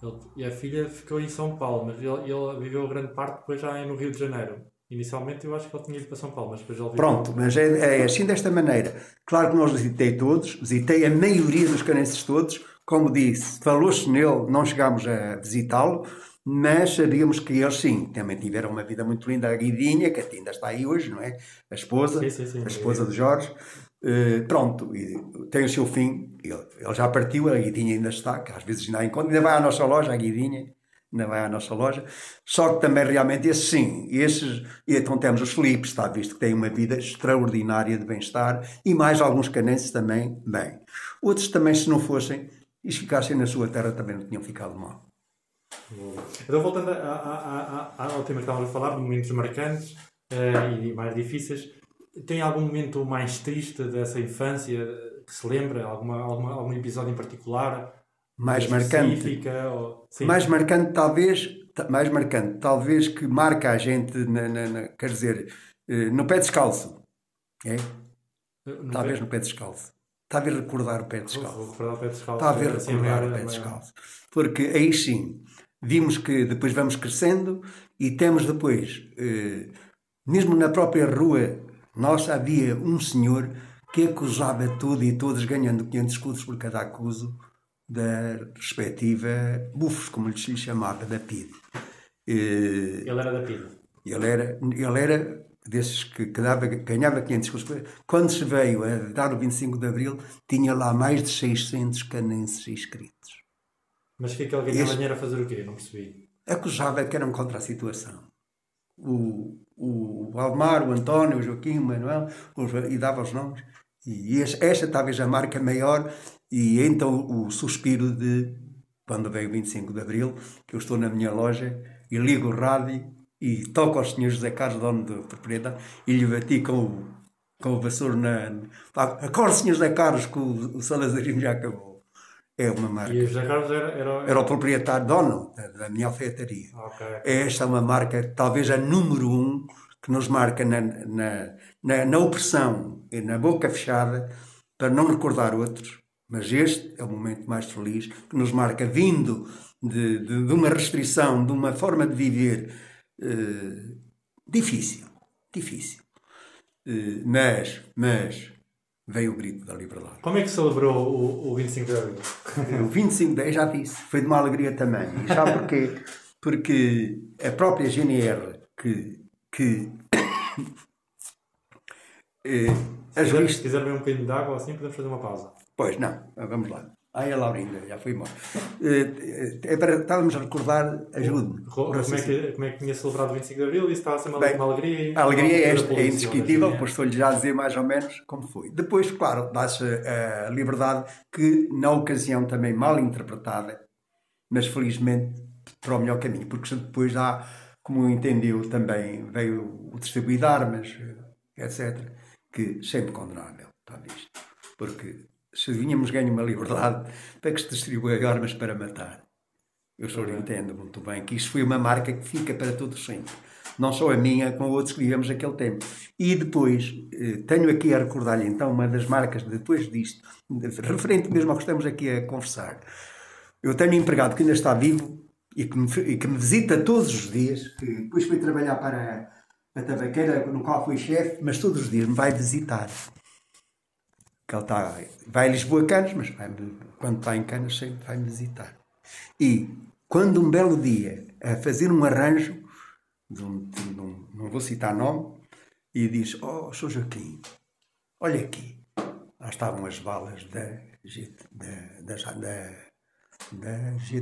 Ele, e a filha ficou em São Paulo, mas ele, ele viveu grande parte depois já no Rio de Janeiro. Inicialmente eu acho que ele tinha ido para São Paulo, mas depois ele viveu... Pronto, mas é, é assim desta maneira. Claro que nós visitei todos, visitei a maioria dos canenses todos, como disse, falou-se nele, não chegámos a visitá-lo, mas sabíamos que eles sim, também tiveram uma vida muito linda. A Guidinha, que ainda está aí hoje, não é? A esposa, sim, sim, sim, a esposa de Jorge. Uh, pronto, tem o seu fim. Ele, ele, já partiu, a Guidinha ainda está, que às vezes ainda encontra, ainda vai à nossa loja, a Guidinha, ainda vai à nossa loja. Só que também realmente esses sim, esses, e então temos os Filipes, está visto que têm uma vida extraordinária de bem-estar, e mais alguns canenses também, bem. Outros também, se não fossem, e se ficassem na sua terra também não tinham ficado mal. Então, voltando a, a, a, ao tema que estávamos a falar, momentos marcantes uh, e mais difíceis, tem algum momento mais triste dessa infância que se lembra? Alguma, alguma, algum episódio em particular? Mais marcante? Ou... Mais marcante, talvez, mais marcante, talvez que marca a gente, na, na, na, quer dizer, eh, no pé descalço. É? No Talvez pé- no pé descalço. Talvez recordar o pé descalço. vou o pé descalço. Talvez assim, recordar agora, o pé mas- descalço. Porque aí sim, vimos que depois vamos crescendo e temos depois, eh, mesmo na própria rua nossa, havia um senhor que acusava tudo e todos ganhando 500 escudos por cada acuso da respectiva bufos, como lhes se chamava, da PID. Eh, Ele era da PID. ele era, ele era desses que, que dava, ganhava 500 escudos. Quando se veio a dar o 25 de Abril, tinha lá mais de 600 canenses inscritos. Mas o que é que ele ganhava dinheiro a fazer o quê? Não percebi. acusava que eram contra a situação. O, o, Almar, o António, o Joaquim, o Manuel, e dava os nomes. E esta, talvez a marca maior, e então o suspiro de quando veio o 25 de Abril, que eu estou na minha loja e ligo o rádio e toco ao Sr. José Carlos, dono da propriedade, e lhe bati com o, com o vassouro na. Acorde, Sr. José Carlos, que o, o já acabou. É uma marca. E o José Carlos era. era... Era o proprietário, dono da, da minha alfaiataria. Ok. Esta é uma marca, talvez a número um, que nos marca na, na, na, na opressão e na boca fechada, para não recordar outros. Mas este é o momento mais feliz, que nos marca vindo de, de, de uma restrição, de uma forma de viver eh, difícil. Difícil. Eh, mas, mas, veio o grito da liberdade. Como é que celebrou o, o 25 de Abril? O 25 de 10 já disse, foi de uma alegria também. E sabe porquê? Porque a própria GNR que, que eh, Se quiser, se quiser beber um bocadinho de água assim, podemos fazer uma pausa. Pois não, vamos lá. Ai, a Laurinda, já foi embora. Eh, É para, estávamos a recordar, ajude-me. Como é, que, como é que tinha celebrado o 25 de Abril? Isso está a ser uma, Bem, uma alegria. A alegria é, esta, é indescritível, pois estou-lhe já a dizer mais ou menos como foi. Depois, claro, dá-se a liberdade que, na ocasião também mal interpretada, mas felizmente para o melhor caminho, porque depois há, como entendeu também, veio o distribuir de armas, etc., que sempre condenável, está visto. Porque se vinhamos ganho uma liberdade para que se distribua armas para matar. Eu só entendo muito bem que isso foi uma marca que fica para todo sempre. Não só a minha, como outros que vivemos aquele tempo. E depois, eh, tenho aqui a recordar-lhe então uma das marcas depois disto, referente mesmo ao que estamos aqui a conversar. Eu tenho um empregado que ainda está vivo e que me, e que me visita todos os dias, que depois foi trabalhar para a tabaqueira no qual foi chefe, mas todos os dias me vai visitar. Ele está, vai a Lisboa Canas, mas vai quando está em Canas sempre vai me visitar. E quando um belo dia, a fazer um arranjo, de um, de um- não vou citar nome, e diz: Oh, Sr. Joaquim, olha aqui, lá estavam as balas da, da, da, da, da G,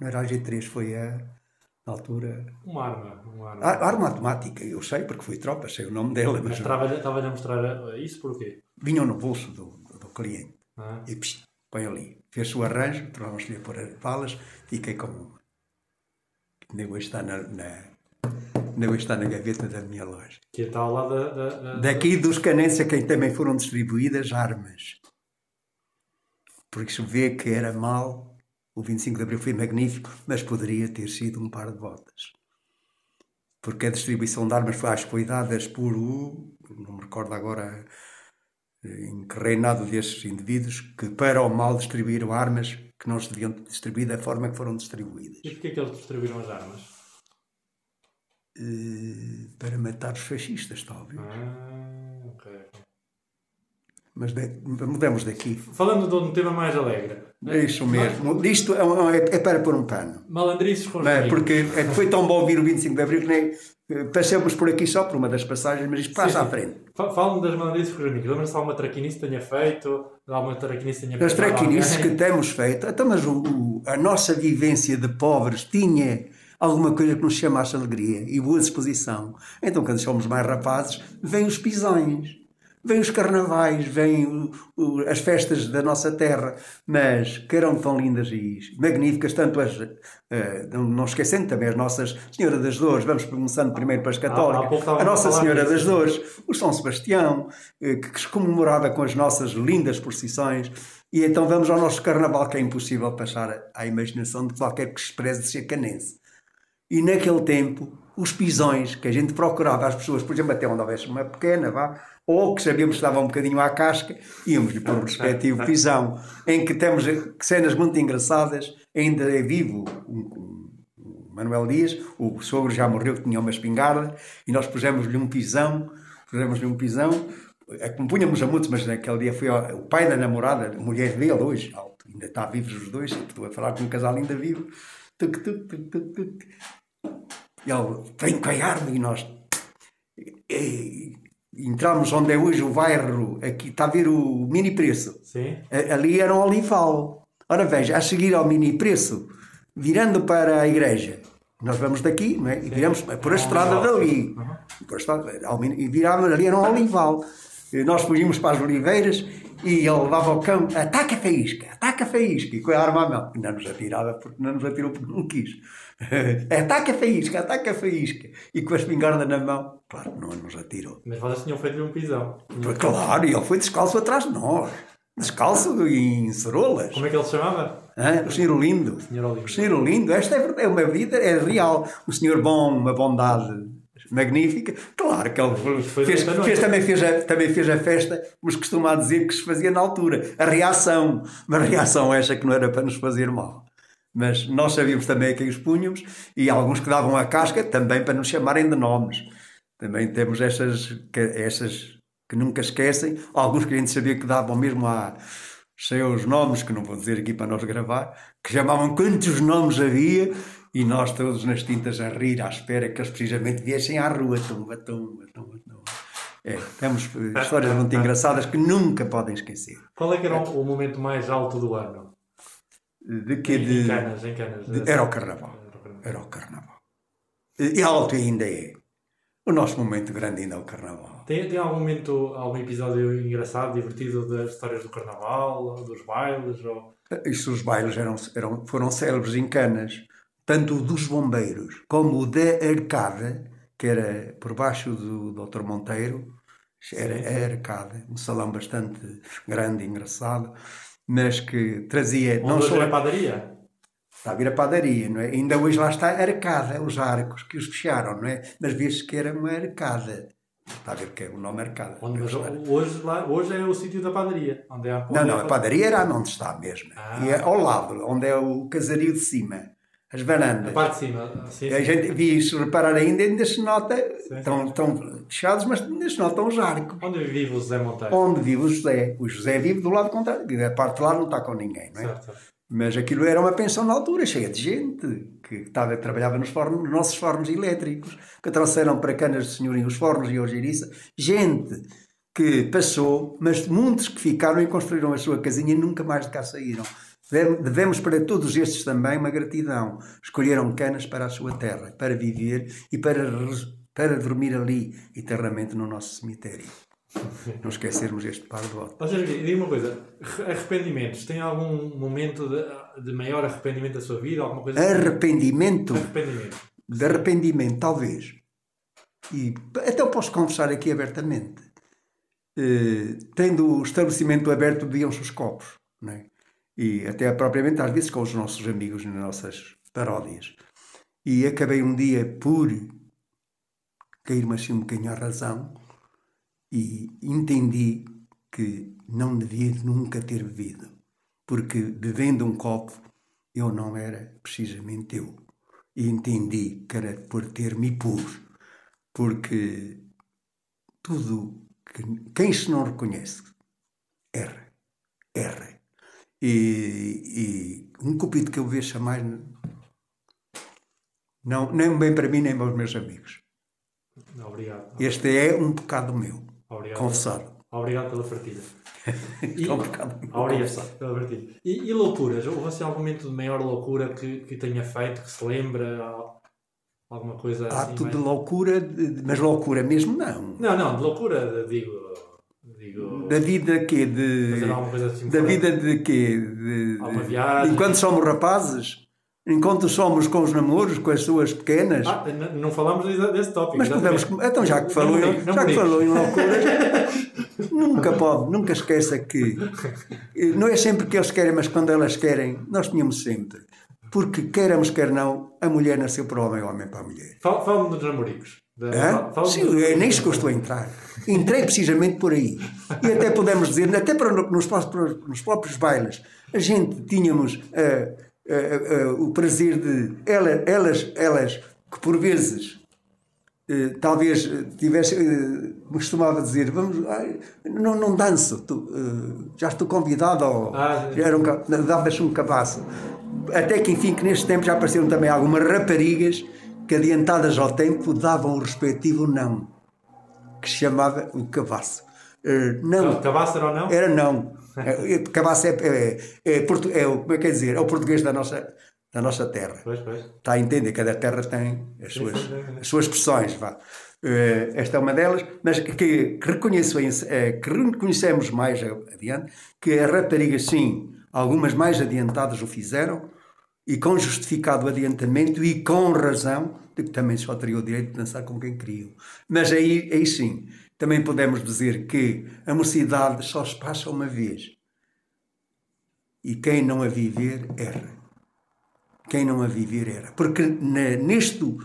não era a G3, foi a, na altura, Uma arma. Uma arma. a, a arma automática, eu sei porque fui tropa, sei o nome dela, mas Mas estava- Estava-lhe a mostrar isso porquê? vinham no bolso do, do cliente. Ah, E psh, põe ali. Fez o arranjo, tornámos-lhe a pôr as balas, fiquei com uma. Nem hoje está na, na, nem hoje está na gaveta da minha loja. que está ao lado da. da, da- Daqui dos canenses a quem também foram distribuídas armas. Porque se vê que era mal, o 25 de Abril foi magnífico, mas poderia ter sido um par de botas. Porque a distribuição de armas foi, acho que foi dadas por o, não me recordo agora em que reinado desses indivíduos, que para o mal distribuíram armas que não se deviam distribuir da forma que foram distribuídas. E porquê que eles distribuíram as armas? Eh, para matar os fascistas, talvez. Ah, ok. Mas de, mudamos daqui. Falando de um tema mais alegre. É isso mesmo. Isto é, é- é para pôr um pano. Malandrices com é? Porque é foi tão bom ouvir o 25 de Abril que nem eh, passamos por aqui só por uma das passagens, mas isto passa Sim, sim. à frente. Fa- Fala-me das malandrices com os amigos. Lembra-se de alguma traquinice que tenha feito? De alguma traquinice que tenha As matado traquinices que temos feito, então, mas o- o- a nossa vivência de pobres tinha alguma coisa que nos chamasse alegria e boa disposição. Então, quando somos mais rapazes, vêm os pisões, vêm os carnavais, vêm as festas da nossa terra, mas que eram tão lindas e magníficas, tanto as, eh, não, esquecendo também as nossas Senhora das Dores, vamos começando primeiro para as católicas, a Nossa Senhora das Dores, o São Sebastião, eh, que se comemorava com as nossas lindas procissões, e então vamos ao nosso carnaval, que é impossível passar à imaginação de qualquer que se preze ser canense. E naquele tempo, os pisões que a gente procurava às pessoas, por exemplo, até onde houvesse uma pequena, vá, ou que sabíamos que estava um bocadinho à casca, íamos-lhe pôr o respectivo pisão, em que temos cenas muito engraçadas, ainda é vivo um, um Manuel Dias, o sogro já morreu, que tinha uma espingarda, e nós pusemos-lhe um pisão, pusemos-lhe um pisão, é como punhamos a muitos, mas naquele dia foi o pai da namorada, a mulher dele hoje, ainda está vivos os dois, estou a falar com um casal ainda vivo, tuc, tuc, tuc, tuc, tuc. E ele arma e nós e, entramos onde é hoje o bairro, aqui está a ver o mini preço. Sim. Ali era um olival. Ora veja, a seguir ao mini preço, virando para a igreja, nós vamos daqui, não é? E viramos por a estrada dali. Por a estrada, e virávamos ali, era um olival. E nós fugimos para as oliveiras e ele levava o cão, ataca a faísca, ataca a faísca, e com a arma à mão. Não nos atirava, porque não nos atirou porque não quis. ataca a faísca, ataca a faísca. E com a espingarda na mão, claro, não nos atirou. Mas vocês tinham feito um pisão. Claro, e ele foi descalço atrás de nós. Descalço em cerolas. Como é que ele se chamava? Hã? O Senhor Lindo. O Senhor Lindo. Esta é, é uma vida, é real. Um Senhor bom, uma bondade magnífica. Claro que ele fez, fez, também, fez a, também fez a festa, mas costuma dizer que se fazia na altura. A reação. Uma reação esta que não era para nos fazer mal. Mas nós sabíamos também a quem os punhamos e alguns que davam a casca também para nos chamarem de nomes. Também temos essas, essas que nunca esquecem. Alguns que a gente sabia que davam mesmo a seus nomes, que não vou dizer aqui para nós gravar, que chamavam quantos nomes havia e nós todos nas tintas a rir à espera que eles precisamente viessem à rua. Tumba, tumba, tumba, tumba. É, temos histórias muito engraçadas que nunca podem esquecer. Qual é que era o momento mais alto do ano? De que de, em Canas, em Canas. de, era o carnaval. Era o carnaval. E alto ainda é. O nosso momento grande ainda é o carnaval. Tem, tem algum momento, algum episódio engraçado, divertido das histórias do carnaval, dos bailes? Ou... Isso, os bailes eram, eram, foram célebres em Canas tanto o dos bombeiros como o da arcada, que era por baixo do Dr. Monteiro, era a arcada, um salão bastante grande engraçado, mas que trazia... Onde não só a padaria? Está a vir a padaria, não é? Ainda hoje lá está a arcada, os arcos que os fecharam, não é? Mas vê-se que era uma arcada. Está a ver que é o nome arcada. Onde, mas hoje, lá, hoje é o sítio da padaria. Onde é a, onde não, não, é a padaria era onde está mesmo. Ah. E é ao lado, onde é o casario de cima as varandas. A parte de cima. Sim, sim. A gente vi isso reparar ainda, ainda se nota, sim, estão, estão fechados, mas ainda se notam os arcos. Onde vive o José Monteiro? Onde vive o José. O José vive do lado contrário, a parte de lá não está com ninguém, não é? Certo. Mas aquilo era uma pensão na altura, cheia de gente, que estava, trabalhava nos, fornos, nos nossos fornos elétricos, que trouxeram para Canas de Senhorinho os fornos e Algeriça. Gente que passou, mas muitos que ficaram e construíram a sua casinha e nunca mais de cá saíram. Devemos para todos estes também uma gratidão. Escolheram canas para a sua terra, para viver e para, para dormir ali eternamente no nosso cemitério. Não esquecermos este par de votos. diga uma coisa: arrependimentos. Tem algum momento de, de, maior arrependimento da sua vida? Alguma coisa arrependimento? Arrependimento. De arrependimento, talvez. E até eu posso confessar aqui abertamente. Eh, tendo o estabelecimento aberto, bebiam-se os copos. Não é? E até propriamente às vezes com os nossos amigos nas nossas paródias. E acabei um dia por cair-me assim um bocadinho à razão e entendi que não devia nunca ter bebido, porque bebendo um copo eu não era precisamente eu. E entendi que era por ter me pus, porque tudo que quem se não reconhece erra, erra e, e um cupido que eu vejo mais não, nem bem para mim nem para os meus amigos. Obrigado. Este é um pecado meu, obrigado. confessado. Obrigado pela partilha. E, é um pecado meu, obrigado pela partilha. E, e loucuras? Houve assim algum momento de maior loucura que, que tenha feito, que se lembra? Alguma coisa assim? Ato mais... de loucura, mas loucura mesmo não. Não, não, de loucura, Digo, da vida quê? De, assim da vida de quê? De, viagem. Enquanto somos rapazes? Enquanto somos com os namoros, com as suas pequenas? Ah, não falamos desse tópico. Mas podemos. Então, já que falou, não, não, já que falou em loucuras, nunca pode, nunca esqueça que não é sempre que eles querem, mas quando elas querem, nós tínhamos sempre. Porque, queiramos, quer não, a mulher nasceu para o homem, o homem para a mulher. Fala- Fala-me dos namoricos. Da- Sim, eu estou a entrar. Entrei precisamente por aí. E até podemos dizer, até para no- nos, próprios- nos próprios bailes, a gente tínhamos ah, ah, ah, o prazer de ela- elas, elas que por vezes talvez tivesse, costumava dizer, vamos, ai, não, não danço, tu, já estou convidado ao. Ah, já era um, dava-se um cabaço. Até que enfim, que neste tempo já apareceram também algumas raparigas que adiantadas ao tempo davam o respectivo não, que se chamava o cabaço. Eh, não, Cabácero ou não? era não. Eh, Cabaço é, é, é, é o, como é que quer dizer? É o português da nossa, da nossa terra. Pois, pois. Está a entender? Cada terra tem as suas, as suas expressões. Vá. Eh, esta é uma delas, mas que, que, reconheço, eh, que reconhecemos mais adiante que as raparigas, sim, algumas mais adiantadas o fizeram e com justificado adiantamento e com razão de que também só teriam o direito de dançar com quem queriam. Mas aí, aí sim, também podemos dizer que a mocidade só se passa uma vez e quem não a viver erra quem não a viver era. Porque na, nisto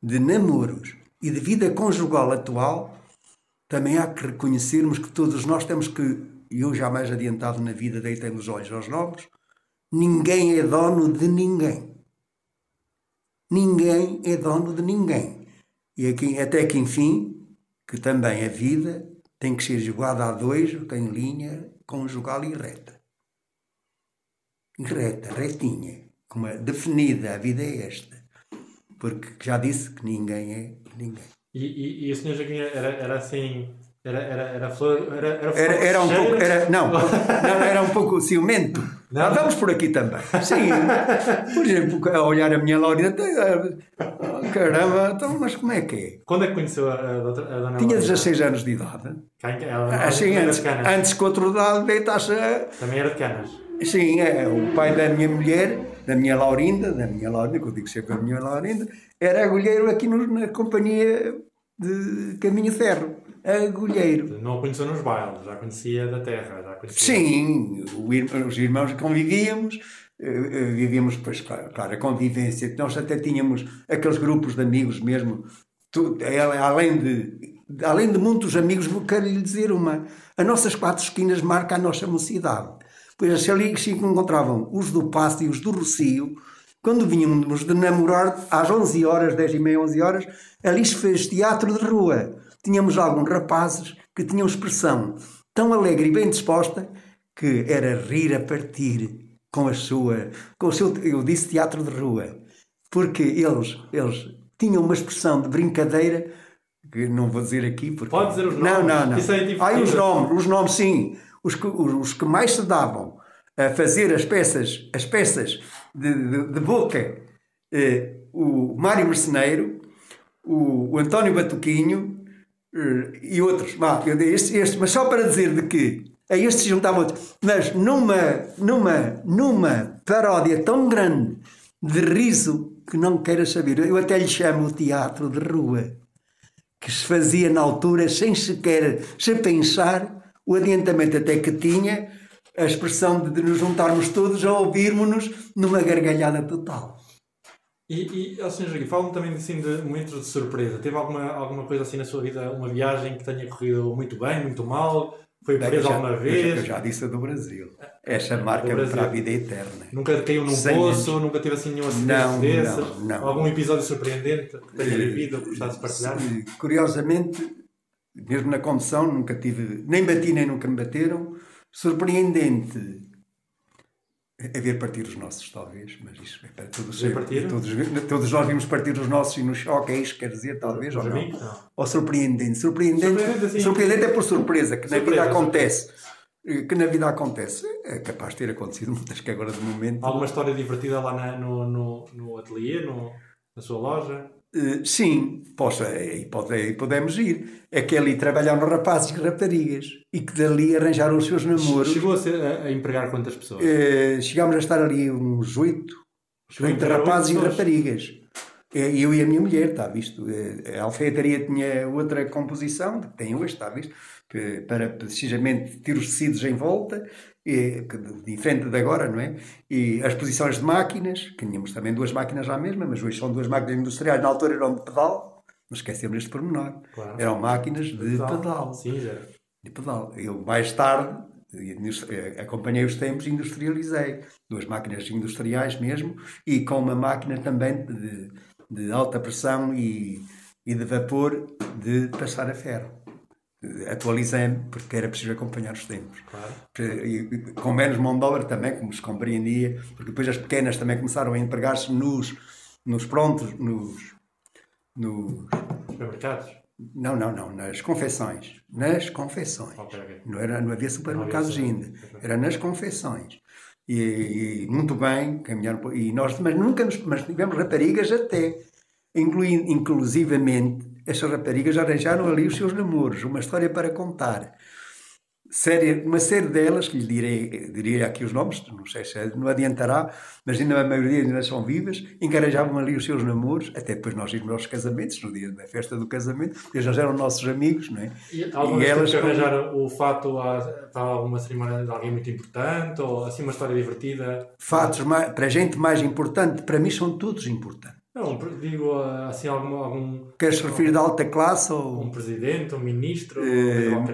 de namoros e de vida conjugal atual, também há que reconhecermos que todos nós temos que, eu já mais adiantado na vida, deitando os olhos aos novos, ninguém é dono de ninguém. Ninguém é dono de ninguém. E aqui, até que, enfim, que também a vida tem que ser jogada a dois, em linha conjugal e reta. Reta, retinha, como é definida, a vida é esta. Porque já disse que ninguém é ninguém. E, e, e o senhor Joaquim era, era assim. Era, era, era flor. Era, era, Era, era um pouco, era, não, não, era um pouco ciumento. Não. Ah, vamos por aqui também. Sim, por exemplo, a olhar a minha ah, caramba, então, mas como é que é? Quando é que conheceu a, a, doutora- a dona Tinha Laura? 16 anos de idade. Cá em- Ela, Assim, antes, de Canas. antes que outro dado deitasse Também era de Canas. Sim, é, o pai da minha mulher, da minha Laurinda, da minha Laurinda, que eu digo sempre a minha Laurinda, era agulheiro aqui no- na companhia de Caminho Ferro. Agulheiro. Não a conheceu nos bailes, já conhecia da terra. Já conhecia. Sim, os irmãos convivíamos, eh, eh, vivíamos, pois, claro, claro, a convivência. Nós até tínhamos aqueles grupos de amigos mesmo, tu- eh, além de, além de muitos amigos, vou quero lhe dizer uma. As nossas quatro esquinas marcam a nossa mocidade. Pois ali se encontravam os do Passo e os do Rocio, quando vínhamos de namorar, às 11 horas, 10 e meia, 11 horas, ali se fez teatro de rua. Tínhamos alguns rapazes que tinham expressão tão alegre e bem disposta que era rir a partir com a sua, com o seu, eu disse teatro de rua, porque eles, eles tinham uma expressão de brincadeira que não vou dizer aqui porque Pode dizer os não, nomes, não, não. isso é divertido. Ai, os nomes, os nomes sim, os que, os, os que mais se davam a fazer as peças, as peças de, de, de boca, eh, o Mário Merceneiro, o, o António Batuquinho e outros. Este, este, mas só para dizer de que a estes se juntavam outros. Mas numa, numa, numa paródia tão grande de riso que não queira saber. Eu até lhe chamo o teatro de rua, que se fazia na altura sem sequer se pensar o adiantamento até que tinha a expressão de nos juntarmos todos a ouvirmos-nos numa gargalhada total. E, e Sr. Joaquim, fala-me também assim, de momentos de surpresa. Teve alguma, alguma coisa assim na sua vida, uma viagem que tenha corrido muito bem, muito mal? Foi eu já- alguma eu já- vez? Eu já disse a do Brasil. Essa marca Brasil. para a vida eterna. Nunca caiu num Cem poço, nunca teve assim nenhum Não, acidente desses? não, não. Algum episódio surpreendente que tenha vivido ou que gostasse de partilhar? Se- Curiosamente, mesmo na condução, nunca tive, nem bati nem nunca me bateram. Surpreendente é ver partir os nossos, talvez, mas isso é para todos? Todos, todos nós vimos partir os nossos e no choque, é isso que quer dizer, talvez, Os ou não? amigos, não. Ou surpreendente. Surpreendente, Surpreendente, assim. surpreendente é por surpresa, que na Surpresa, vida acontece. Que na vida acontece. É capaz de ter acontecido muitas que agora de momento. Alguma história divertida lá na- no, no, no ateliê, no, na sua loja? Eh, sim, posso, aí pode, podemos ir. É que ali trabalharam rapazes e raparigas e que dali arranjaram os seus namoros. Chegou a, ser, a, a empregar quantas pessoas? Eh, chegámos a estar ali uns oito, empregar rapazes e raparigas. Eh, Eu e a minha mulher, está visto? Eh, A alfaiataria tinha outra composição, que tem hoje, está visto? para precisamente ter os tecidos em volta, e, diferente de agora, não é? E as posições de máquinas, que tínhamos também duas máquinas à mesma, mas hoje são duas máquinas industriais, na altura eram de pedal, não esquecemos este pormenor. Claro. Eram máquinas de pedal. Sim, já. De pedal. Eu mais tarde eh, acompanhei os tempos e industrializei. Duas máquinas industriais mesmo e com uma máquina também de, de alta pressão e, e de vapor de passar a ferro. Atualizei-me porque era preciso acompanhar os tempos. Claro. E, com menos mão de obra também, como se compreendia, porque depois as pequenas também começaram a empregar-se nos, nos prontos, nos, nos Supermercados. não, não, não, nas confecções. Nas confecções. Ok, ok. Não, era, não havia supermercados Não havia ainda. Era nas confecções. E, e muito bem, caminharam. E nós, mas nunca nos, mas tivemos raparigas até. Inclui, inclusivamente, essas raparigas arranjaram ali os seus namoros, uma história para contar. Série, uma série delas, que lhe direi, direi aqui os nomes, não sei se é, não adiantará, mas ainda a maioria ainda são vivas, encarejavam ali os seus namoros, até depois nós íamos aos casamentos, no dia da festa do casamento, eles já eram nossos amigos, não é? E E elas teve que com- arranjar o fato a- alguma cerimónia de alguém muito importante ou assim uma história divertida? Fatos mais, para a gente mais importante, para mim são todos importantes. Não, digo assim algum, algum Queres se referir de alta classe ou um presidente, um ministro,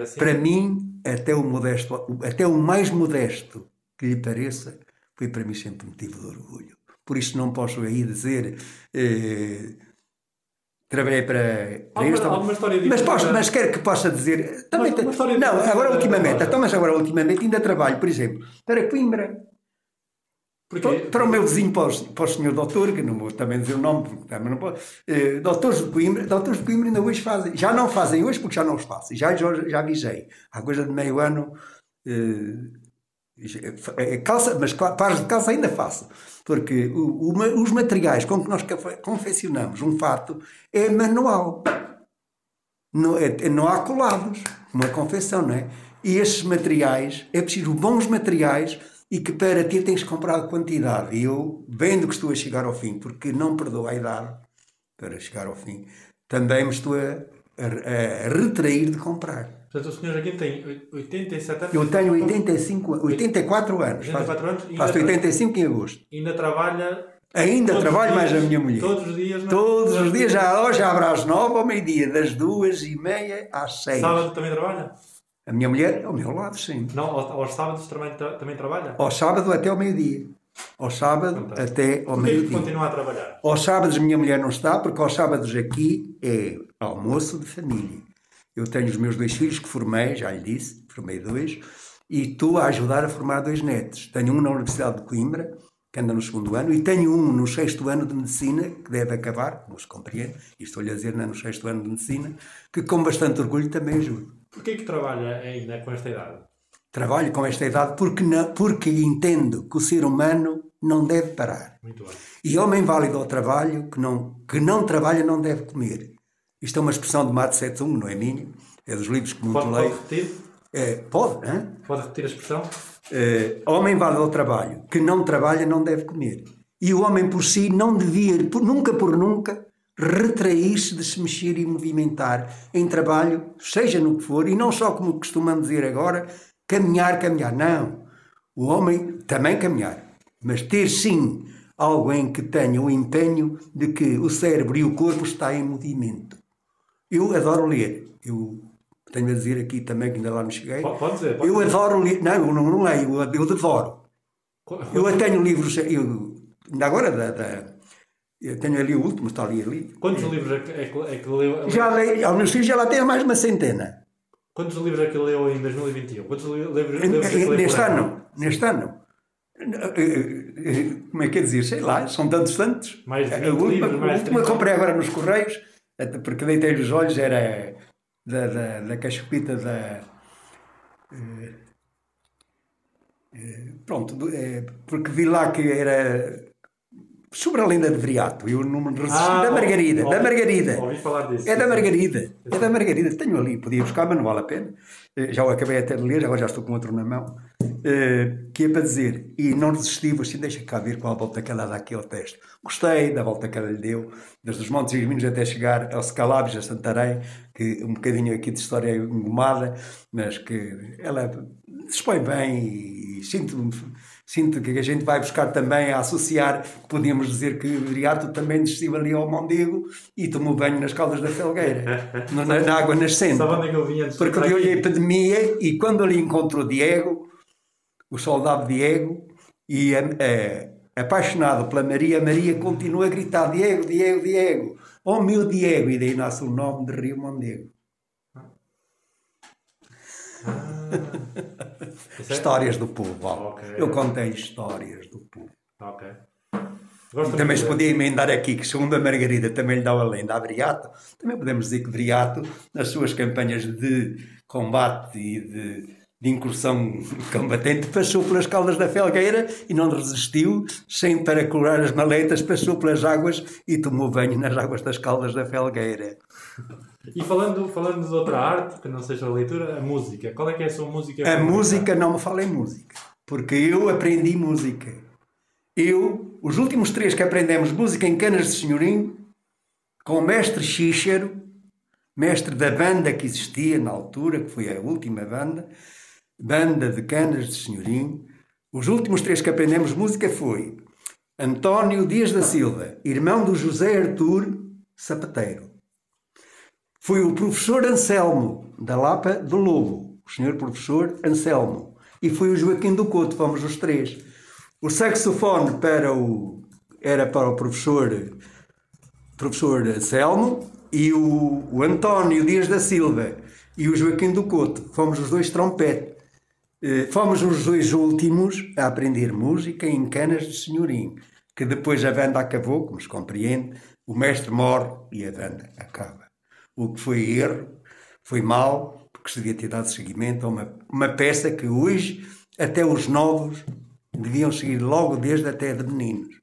assim? para mim, até o modesto, até o mais modesto que lhe pareça, foi para mim sempre motivo de orgulho. Por isso não posso aí dizer eh, trabalhei para, para Alguma- isto, alguma história mas, posso, mas quero que possa dizer também Mas tem- não, agora da- ultimamente, então, mas agora ultimamente ainda trabalho, por exemplo, para Coimbra. Porque Para, para o meu vizinho, para o, para o senhor doutor, que não vou também dizer o nome, porque também não posso, eh, doutores de Coimbra, doutores de Coimbra ainda hoje fazem, já não fazem hoje porque já não os faço, já, já, já avisei, há coisa de meio ano, eh, eh, calça, mas pares de calça ainda faço, porque o- o os materiais com que nós confeccionamos um fato é manual, não, é- não há colados, uma confecção, não é? E esses materiais, é preciso bons materiais e que para ti tens a quantidade. E eu, vendo que estou a chegar ao fim, porque não perdoo a idade para chegar ao fim, também me estou a, a- a retrair de comprar. Portanto, o senhor Joaquim tem 87 anos. Eu tenho 85, an- 84 anos. 84 anos Faço ainda- 85 em agosto. Ainda trabalha. Ainda trabalho mais dias- a minha mulher. Todos os dias. não é? Todos os dias, já, hoje abre às 9 ao meio-dia, das duas e meia às 6. Sábado também trabalha? A minha mulher ao meu lado, sim. Não, aos, aos sábados também, também trabalha? Ao sábado até ao meio-dia. Ao sábado Fantástico. até ao meio-dia. continua a trabalhar? Aos sábados a minha mulher não está, porque aos sábados aqui é almoço de família. Eu tenho os meus dois filhos que formei, já lhe disse, formei dois, e estou a ajudar a formar dois netos. Tenho um na Universidade de Coimbra, que anda no segundo ano, e tenho um no sexto ano de Medicina, que deve acabar, como se compreende, e estou-lhe a dizer, não, no sexto ano de Medicina, que com bastante orgulho também ajudo. Porquê que trabalha ainda com esta idade? Trabalho com esta idade porque, não, porque entendo que o ser humano não deve parar. Muito bem. E homem válido ao trabalho, que não, que não trabalha, não deve comer. Isto é uma expressão de Mate Setung, não é minha, é dos livros que muito Pode, pode leio. repetir? É, pode, hã? Pode repetir a expressão? É, homem válido ao trabalho, que não trabalha, não deve comer. E o homem por si não devia, nunca por nunca, retrair-se de se mexer e movimentar em trabalho, seja no que for, e não só como costumamos dizer agora, caminhar, caminhar. Não. O homem também caminhar, mas ter sim algo em que tenha o empenho de que o cérebro e o corpo está em movimento. Eu adoro ler. Eu tenho a dizer aqui também que ainda lá não cheguei. Pode, dizer. Pode Eu dizer. adoro ler. Não, eu não, não leio, eu, eu devoro. Eu tenho livros. Eu, ainda agora, da, da- eu tenho ali o último, está ali. ali. Quantos livros é que, é que, é que leu? Já leio, aos meus filhos já lá tem mais de uma centena. Quantos livros é que leu em 2021? Quantos li- livros, livros é que leu Neste ano, neste ano. Como é que é dizer? Sei lá, são tantos, tantos. Mais de 20 a última, livros, mais a última 30. comprei agora nos Correios, porque deitei os olhos, era da, da, da cachupita da. eh, eh, pronto, eh, porque vi lá que era sobre a lenda de Viriato, eu não me resisti. Ah, da Margarida, ouvi- da Margarida. Ouvi falar disso. É da Margarida. É da Margarida. Tenho ali, podia buscar, mas não vale a pena. Eh, Já o acabei até de ler, agora já estou com outro na mão. Uh, que é para dizer, e não resistiu, assim, deixa cá ver qual a volta que ela dá aqui ao texto. Gostei da volta que ela lhe deu, desde os Montes Irminos até chegar aos Calabres, a Santarém, que um bocadinho aqui de história engomada, mas que ela dispõe bem e sinto, sinto que a gente vai buscar também a associar, podíamos dizer que o Viriato também desceu ali ao Mondego e tomou banho nas caldas da Felgueira, na, na água nascente. Sabe onde é que eu vinha Porque deu-lhe a epidemia e quando ali encontrou Diego, o soldado Diego, e a, a, apaixonado pela Maria, Maria continua a gritar: Diego, Diego, Diego, oh meu Diego, e daí nasce o nome de Rio Mondego. Ah. Histórias do povo. Okay. Eu contei histórias do povo. Ok. também se podia emendar aqui que, segundo a Margarida, também lhe dá a lenda a Briato. Também podemos dizer que Briato, nas suas campanhas de combate e de de incursão combatente, passou pelas caldas da Felgueira e não resistiu, sem para curar as maletas, passou pelas águas e tomou banho nas águas das caldas da Felgueira. E falando, falando de outra arte, que não seja a leitura, a música. Qual é que é a sua música? A música, não me fala em música, porque eu aprendi música. Eu, os últimos três que aprendemos música em Canas de Senhorim, com o mestre Xíxero, mestre da banda que existia na altura, que foi a última banda, banda de canas de senhorim. Os últimos três que aprendemos música foi António Dias da Silva, irmão do José Artur Sapateiro. Foi o professor Anselmo, da Lapa do Lobo, o senhor professor Anselmo. E foi o Joaquim do Couto, fomos os três. O saxofone para o, era para o professor, professor Anselmo e o, o António Dias da Silva e o Joaquim do Couto. Fomos os dois trompete. Eh, fomos os dois últimos a aprender música em Canas de Senhorim, que depois a banda acabou, como se compreende, o mestre morre e a banda acaba. O que foi erro, foi mal, porque se devia ter dado seguimento a uma, uma peça que hoje até os novos deviam seguir logo desde até de meninos.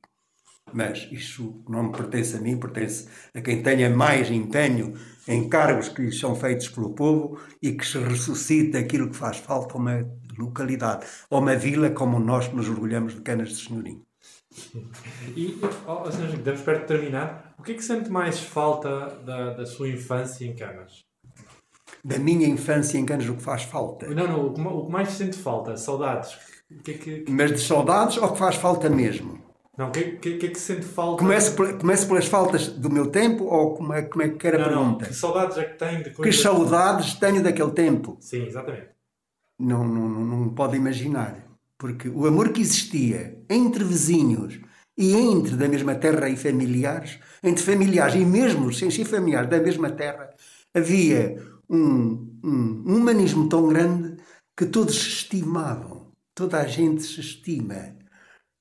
Mas isso não me pertence a mim, pertence a quem tenha mais empenho em cargos que lhes são feitos pelo povo e que se ressuscita aquilo que faz falta a uma localidade, ou uma vila como nós nos orgulhamos de Canas de Senhorim. E, oh, Sr. Damos perto de terminar. O que é que sente mais falta da, da sua infância em Canas? Da minha infância em Canas, o que faz falta? Não, não, o que, o que mais sente falta? Saudades? Que é que, que... Mas de saudades ou que faz falta mesmo? Não, o que, que, que é que sente falta? Começo, começo pelas faltas do meu tempo ou como é, como é que era a pergunta? Não, que saudades é que tem de coisas... Que saudades tenho daquele tempo? Sim, exatamente não, não, não pode imaginar. Porque o amor que existia entre vizinhos e entre da mesma terra e familiares, entre familiares e mesmo sem ser familiares da mesma terra, havia um, um, um humanismo tão grande que todos se estimavam. Toda a gente se estima.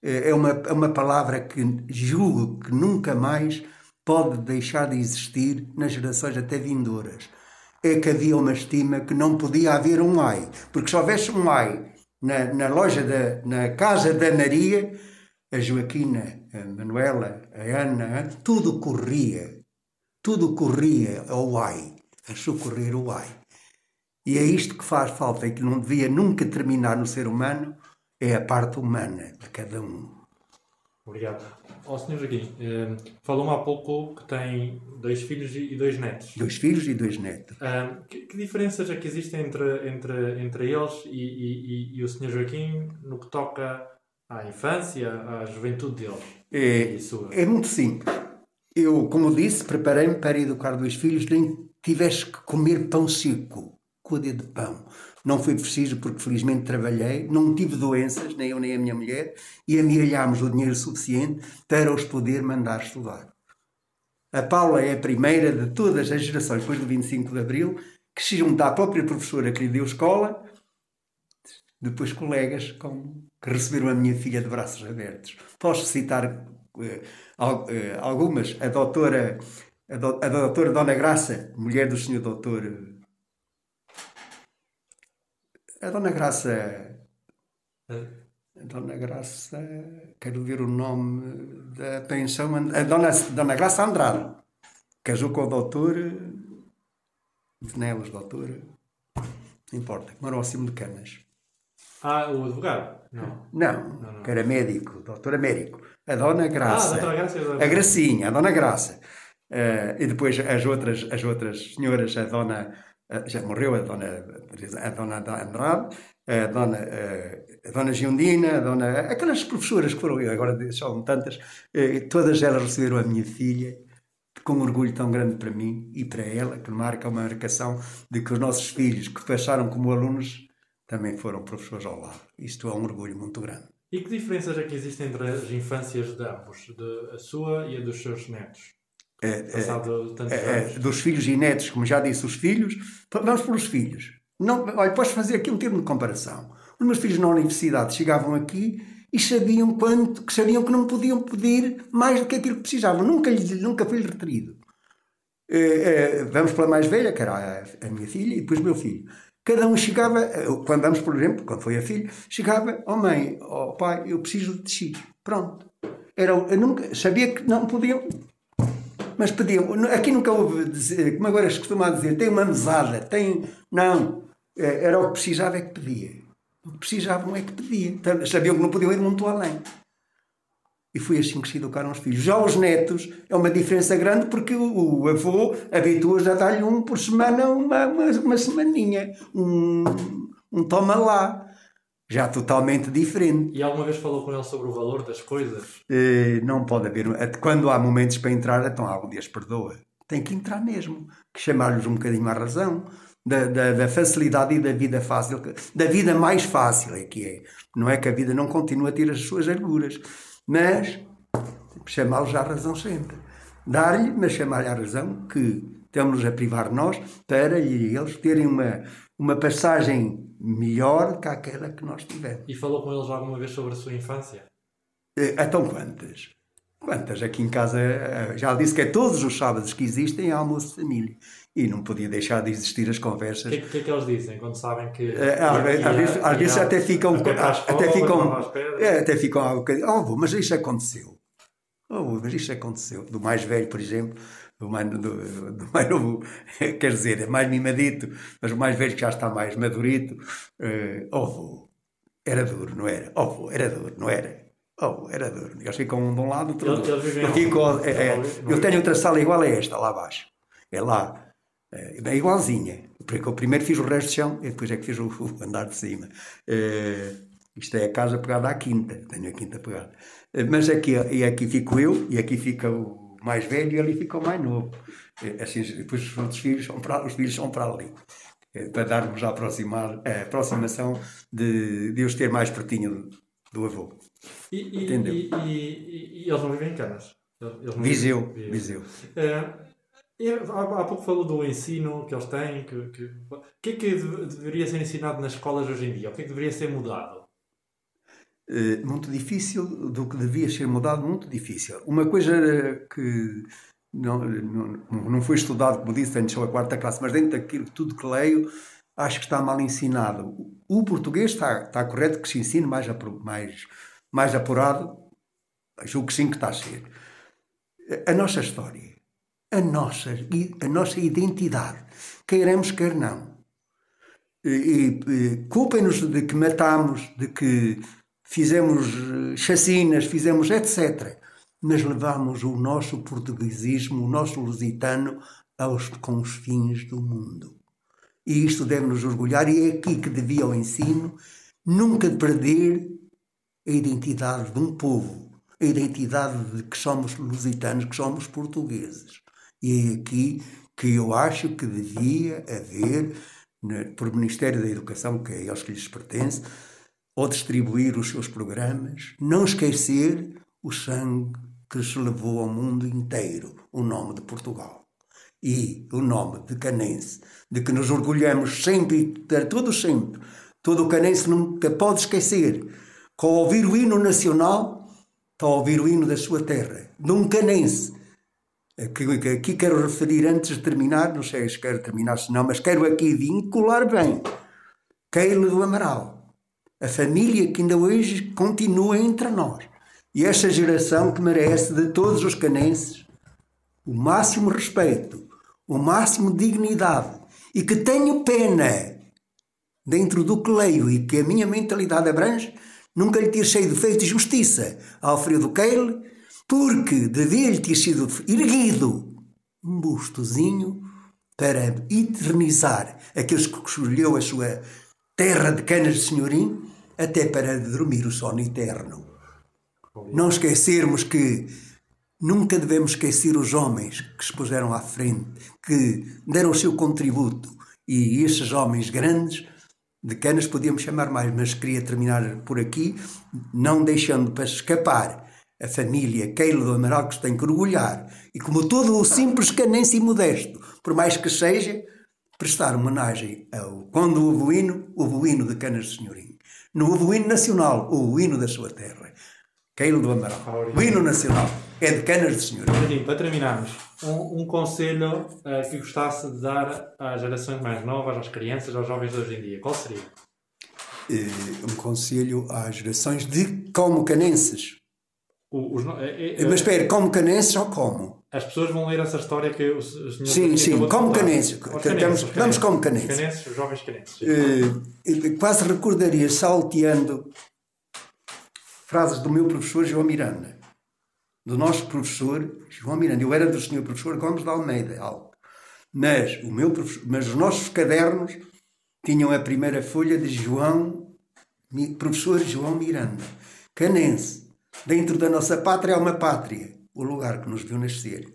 É uma, é uma palavra que julgo que nunca mais pode deixar de existir nas gerações até vindouras é que havia uma estima que não podia haver um ai. Porque se houvesse um ai na, na loja, da, na casa da Maria, a Joaquina, a Manuela, a Ana, tudo corria. Tudo corria ao ai, a socorrer o ai. E é isto que faz falta e que não devia nunca terminar no ser humano, é a parte humana de cada um. Obrigado. Ó oh, Sr. Joaquim, eh, falou-me há pouco que tem dois filhos e dois netos. Dois filhos e dois netos. Eh, que, que, diferenças é que existem entre, entre, entre eles e, e, e, o Sr. Joaquim no que toca à infância, à juventude deles? É, é muito simples. Eu, como disse, preparei-me para educar dois filhos, nem tivesse que comer pão seco, com o dedo de pão. Não foi preciso porque felizmente trabalhei, não tive doenças, nem eu nem a minha mulher, e amiralhámos o dinheiro suficiente para os poder mandar estudar. A Paula é a primeira de todas as gerações, depois do 25 de Abril, que se junta à própria professora que lhe deu escola, depois colegas com, que receberam a minha filha de braços abertos. Posso citar eh, eh algumas. A doutora, a, do, a doutora Dona Graça, mulher do senhor doutor a Dona Graça. A Dona Graça. Quero ver o nome da pensão. A Dona, Dona Graça Andrade. Casou com o doutor. Venelas, doutor. Não importa. Morou acima de Canas. Ah, o advogado? Não. Não, Não, não. que era médico, doutora médico. A Dona Graça. Ah, Graça e a Dona- A Gracinha, a Dona Graça. Eh, e depois as outras, as outras senhoras, a Dona. eh, já morreu a Dona, a dona Andrade, a Dona, eh, a dona Giondina, a Dona. Aquelas professoras que foram, agora são tantas, eh, todas elas receberam a minha filha com um orgulho tão grande para mim e para ela, que marca uma marcação de que os nossos filhos que passaram como alunos também foram professores ao lado. Isto é um orgulho muito grande. E que diferenças é que existem entre as infâncias de ambos? De a sua e a dos seus netos? Passado tantos É, anos. dos filhos e netos, como já disse, os filhos, vamos pelos filhos. Não, olha, podes fazer aqui um termo de comparação. Os meus filhos na universidade chegavam aqui e sabiam quanto, que sabiam que não podiam pedir mais do que aquilo que precisavam. Nunca, lhes- nunca foi retrido. Eh, eh, vamos pela mais velha, que era a, a minha filha, e depois o meu filho. Cada um chegava, quando vamos, por exemplo, quando foi a filha, chegava, oh mãe, oh pai, eu preciso de X. Pronto. Era, eu nunca, sabia que não podiam, mas pediam. Aqui nunca houve, dizer, como agora se costuma dizer, tem uma mesada, tem. Não. Eh, Era o que precisava é que pedia. O que precisavam é que pedia. Então, Sabiam que não podiam ir muito além. E foi assim que se educaram os filhos. Já os netos é uma diferença grande porque o, avô habitua-se a dar-lhe um por semana, uma, uma, uma semaninha. Um, um toma lá. Já totalmente diferente. E alguma vez falou com ele sobre o valor das coisas? Eh, não pode haver. Quando há momentos para entrar, então algum dia perdoa. Tem que entrar mesmo. Que chamar-lhes um bocadinho à razão. Da, da, da facilidade e da vida fácil. Da vida mais fácil é que é. Não é que a vida não continue a ter as suas arguras. Mas chamá-los à razão sempre. Dar-lhe, mas chamar-lhe à razão que estamos a privar nós para eles terem uma, uma passagem melhor que aquela que nós tivemos. E falou com eles alguma vez sobre a sua infância? Eh, Então quantas? Quantas? Aqui em casa eh, já disse que é todos os sábados que existem há almoço de família. E não podia deixar de existir as O conversas. que, é que- que é que eles dizem quando sabem que. Eh, Às vezes, às vezes- às vezes até ficam. Até, escola, ficam. é, até ficam um bocadinho. Oh, mas isto aconteceu. Oh, mas isto aconteceu. Do mais velho, por exemplo, do mais, do, do mais novo, quer dizer, é mais mimadito, mas o mais velho que já está mais madurito. eh, oh, era duro, não era? Oh, era duro, não era? Oh, era duro. Eles ficam um de um lado, outro do outro. Eu, onde? fico, é, é, eu tenho outra sala igual a esta, lá abaixo. É lá. É, igualzinha. Porque eu primeiro fiz o resto de chão e depois é que fiz o, o andar de cima. É, isto é a casa pegada à quinta. Tenho a quinta pegada. É, mas aqui, e aqui fico eu, e aqui fica o mais velho e ali fica o mais novo. É, assim, depois os outros filhos são para, os filhos são para ali. Para darmos a, aproximar, a aproximação de, de os ter mais pertinho do, avô. E, Entendeu? e, e- e eles não vivem em canas. Viseu, Viseu. Eh, há, pouco falou do ensino que eles têm. Que, que- o que é que deve- deveria ser ensinado nas escolas hoje em dia? O que é que deveria ser mudado? Eh, muito difícil, do que devia ser mudado, muito difícil. Uma coisa que não, não, não foi estudado, como disse, antes só a quarta classe, mas dentro daquilo tudo que leio, acho que está mal ensinado. O português está, está correto que se ensine mais, mais, mais apurado, julgo que sim que está a ser. A nossa história, a nossa, a nossa identidade, queiramos, quer não. E, e, culpem-nos de que matamos, de que fizemos eh, chacinas, fizemos etc. Mas levamos o nosso portuguesismo, o nosso lusitano aos confins do mundo. E isto deve nos orgulhar, e é aqui que devia o ensino nunca perder a identidade de um povo, a identidade de que somos lusitanos, que somos portugueses. E é aqui que eu acho que devia haver, né, por Ministério da Educação, que é eles que lhes pertence, ou distribuir os seus programas, não esquecer o sangue que se levou ao mundo inteiro, o nome de Portugal. E o nome de Canense, de que nos orgulhamos sempre, de todos sempre. Todo o canense nunca pode esquecer que ao ouvir o hino nacional, está a ouvir o hino da sua terra, de um canense. Que, aqui quero referir antes de terminar, não sei se quero terminar se não, mas quero aqui vincular bem Keila do Amaral, a família que ainda hoje continua entre nós. E esta geração que merece de todos os canenses o máximo respeito, o máximo dignidade e que tenho pena dentro do que leio e que a minha mentalidade abrange, nunca lhe tirei defeito de justiça a Alfredo Keil, porque devia-lhe ter sido erguido um bustozinho para eternizar aqueles que escolheu a sua terra de canas de senhorim, até para dormir o sono eterno. Não esquecermos que nunca devemos esquecer os homens que se puseram à frente, que deram o seu contributo. E esses homens grandes, de canas podíamos chamar mais, mas queria terminar por aqui, não deixando para escapar a família Keilo do Amaral que se tem que orgulhar. E como todo o simples canense e modesto, por mais que seja, prestar homenagem ao quando o hino, o hino de Canas de Senhorim. No hino nacional, o hino da sua terra. Keilo do Amaral. O hino nacional é de Canas de Senhorim. Para terminarmos, um, um conselho uh, que gostasse de dar às gerações mais novas, às crianças, aos jovens de hoje em dia, qual seria? Uh, um conselho às gerações de como canenses. O, os, é, é, Mas espera, como canenses ou como? As pessoas vão ler essa história que o, senhor Sim, sim, como canenses. Vamos como canenses. Canenses, os jovens canenses. Uh, quase recordaria, salteando frases do meu professor João Miranda, do nosso professor João Miranda. Eu era do senhor professor Gomes de Almeida, algo. Mas, o meu mas os nossos cadernos tinham a primeira folha de João, professor João Miranda, canense. Dentro da nossa pátria é uma pátria, o lugar que nos viu nascer.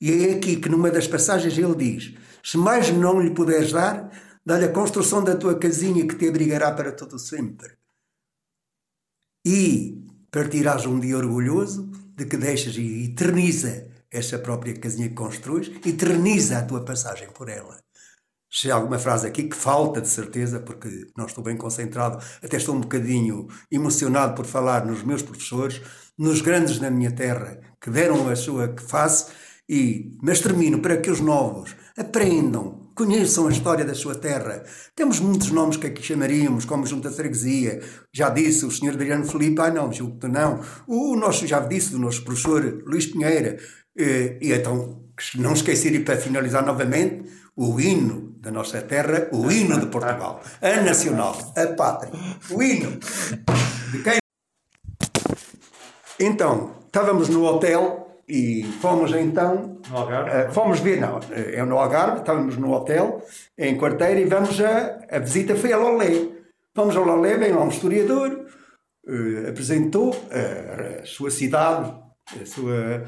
E é aqui que, numa das passagens, ele diz: Se mais não lhe puderes dar, dá-lhe a construção da tua casinha que te abrigará para todo sempre. E partirás um dia orgulhoso de que deixas e eterniza essa própria casinha que construís, eterniza a tua passagem por ela. Se há alguma frase aqui que falta, de certeza, porque não estou bem concentrado, até estou um bocadinho emocionado por falar nos meus professores, nos grandes da minha terra, que deram a sua face, e, mas termino para que os novos aprendam, conheçam a história da sua terra. Temos muitos nomes que aqui chamaríamos, como Junta Freguesia, já disse o Sr. Adriano Felipe, ah não, julgo que não. O nosso, já disse, do nosso professor Luís Pinheira. E, e então, não esquecer, e para finalizar novamente, o hino da nossa terra, o hino de Portugal, a nacional, a pátria, o hino de quem. Então, estávamos no hotel e fomos então. No Algarve? Uh, fomos ver, não, é no Algarve, estávamos no hotel, em quarteira, e vamos a. A visita foi a Lolé. Fomos ao Lolé, vem lá um historiador, uh, apresentou a, a, sua cidade, a sua.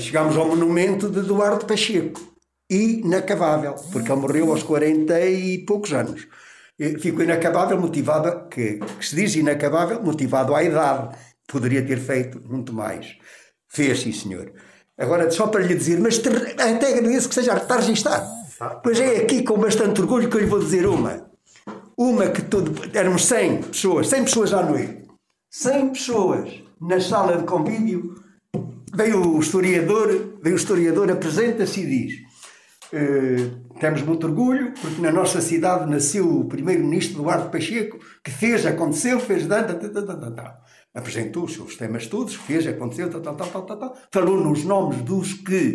Chegámos ao monumento de Eduardo Pacheco inacabável, porque ele morreu aos 40 e poucos anos. Ficou inacabável, motivado, que, que, se diz inacabável, motivado à idade. Poderia ter feito muito mais. Fez, sim, senhor. Agora, só para lhe dizer, mas até agradeço que seja está registado. Pois é aqui com bastante orgulho que eu lhe vou dizer uma. Uma que todo, éramos 100 pessoas, 100 pessoas à noite. 100 pessoas na sala de convívio. Veio o historiador, veio o historiador, apresenta-se e diz: Uh, temos muito orgulho, porque na nossa cidade nasceu o primeiro-ministro Eduardo Pacheco, que fez, aconteceu, fez, da, da, da, da, da, apresentou os seus temas todos, fez, aconteceu, tal, tal, tal, tal, tal, falou nos nomes dos que,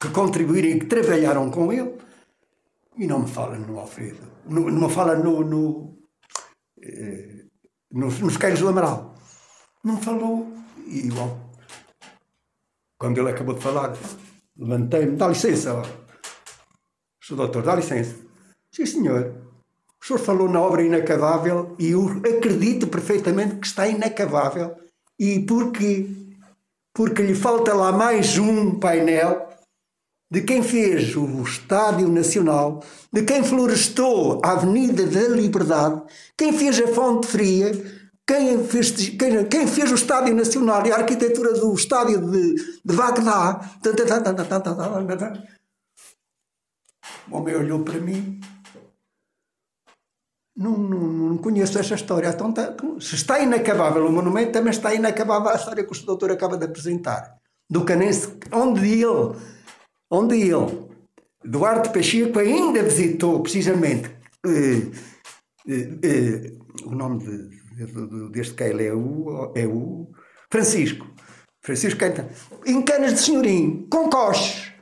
que contribuíram e que trabalharam com ele, e não me fala no Alfredo, no, não me fala no, no, eh, nos, nos Queiros do Amaral. Não falou, e bom, quando ele acabou de falar, levantei-me, dá licença, ó. Sr. Doutor, dá licença. Sim, senhor. O senhor falou na obra inacabável e eu acredito perfeitamente que está inacabável. E porquê? Porque lhe falta lá mais um painel de quem fez o Estádio Nacional, de quem florestou a Avenida da Liberdade, quem fez a Fonte Fria, quem fez, quem, quem fez o Estádio Nacional e a arquitetura do Estádio de, de Bagdá. O homem olhou para mim. Não, não, não conheço essa história. Então, tá, se está inacabável o monumento, também está inacabável a história que o doutor acaba de apresentar. Do Canense, onde ele, onde ele, Duarte Pacheco, ainda visitou precisamente eh, eh, eh, o nome de, de, deste ele é o, é o Francisco. Francisco canta em Canas de Senhorim, com coches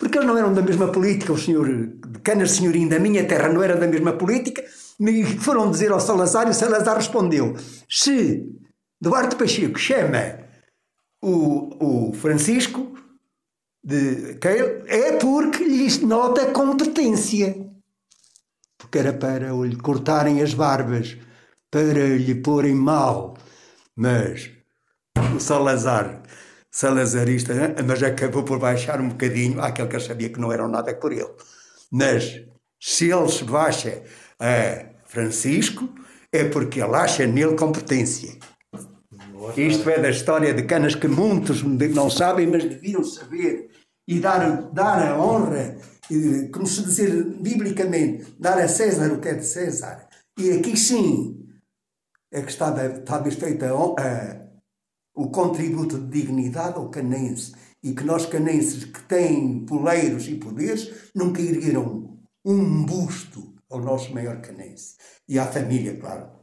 porque eles não eram da mesma política, o senhor Canas Senhorim da minha terra não era da mesma política, me foram dizer ao Salazar e o Salazar respondeu: se Duarte Pacheco chama o, o Francisco de Keil, é porque lhes nota competência. Porque era para lhe cortarem as barbas, para lhe porem mal. Mas o Salazar, salazarista, mas acabou por baixar um bocadinho àquele que eu sabia que não eram nada por ele. Mas se ele se baixa a Francisco, é porque ele acha nele competência. Isto é da história de canas que muitos não sabem, mas deviam saber. E dar, dar a honra, como se dizer biblicamente, dar a César o que é de César. E aqui sim é que está, está feito a, a, o contributo de dignidade ao canense. E que nós canenses que têm poleiros e poderes nunca ergueram um busto ao nosso maior canense. E à família, claro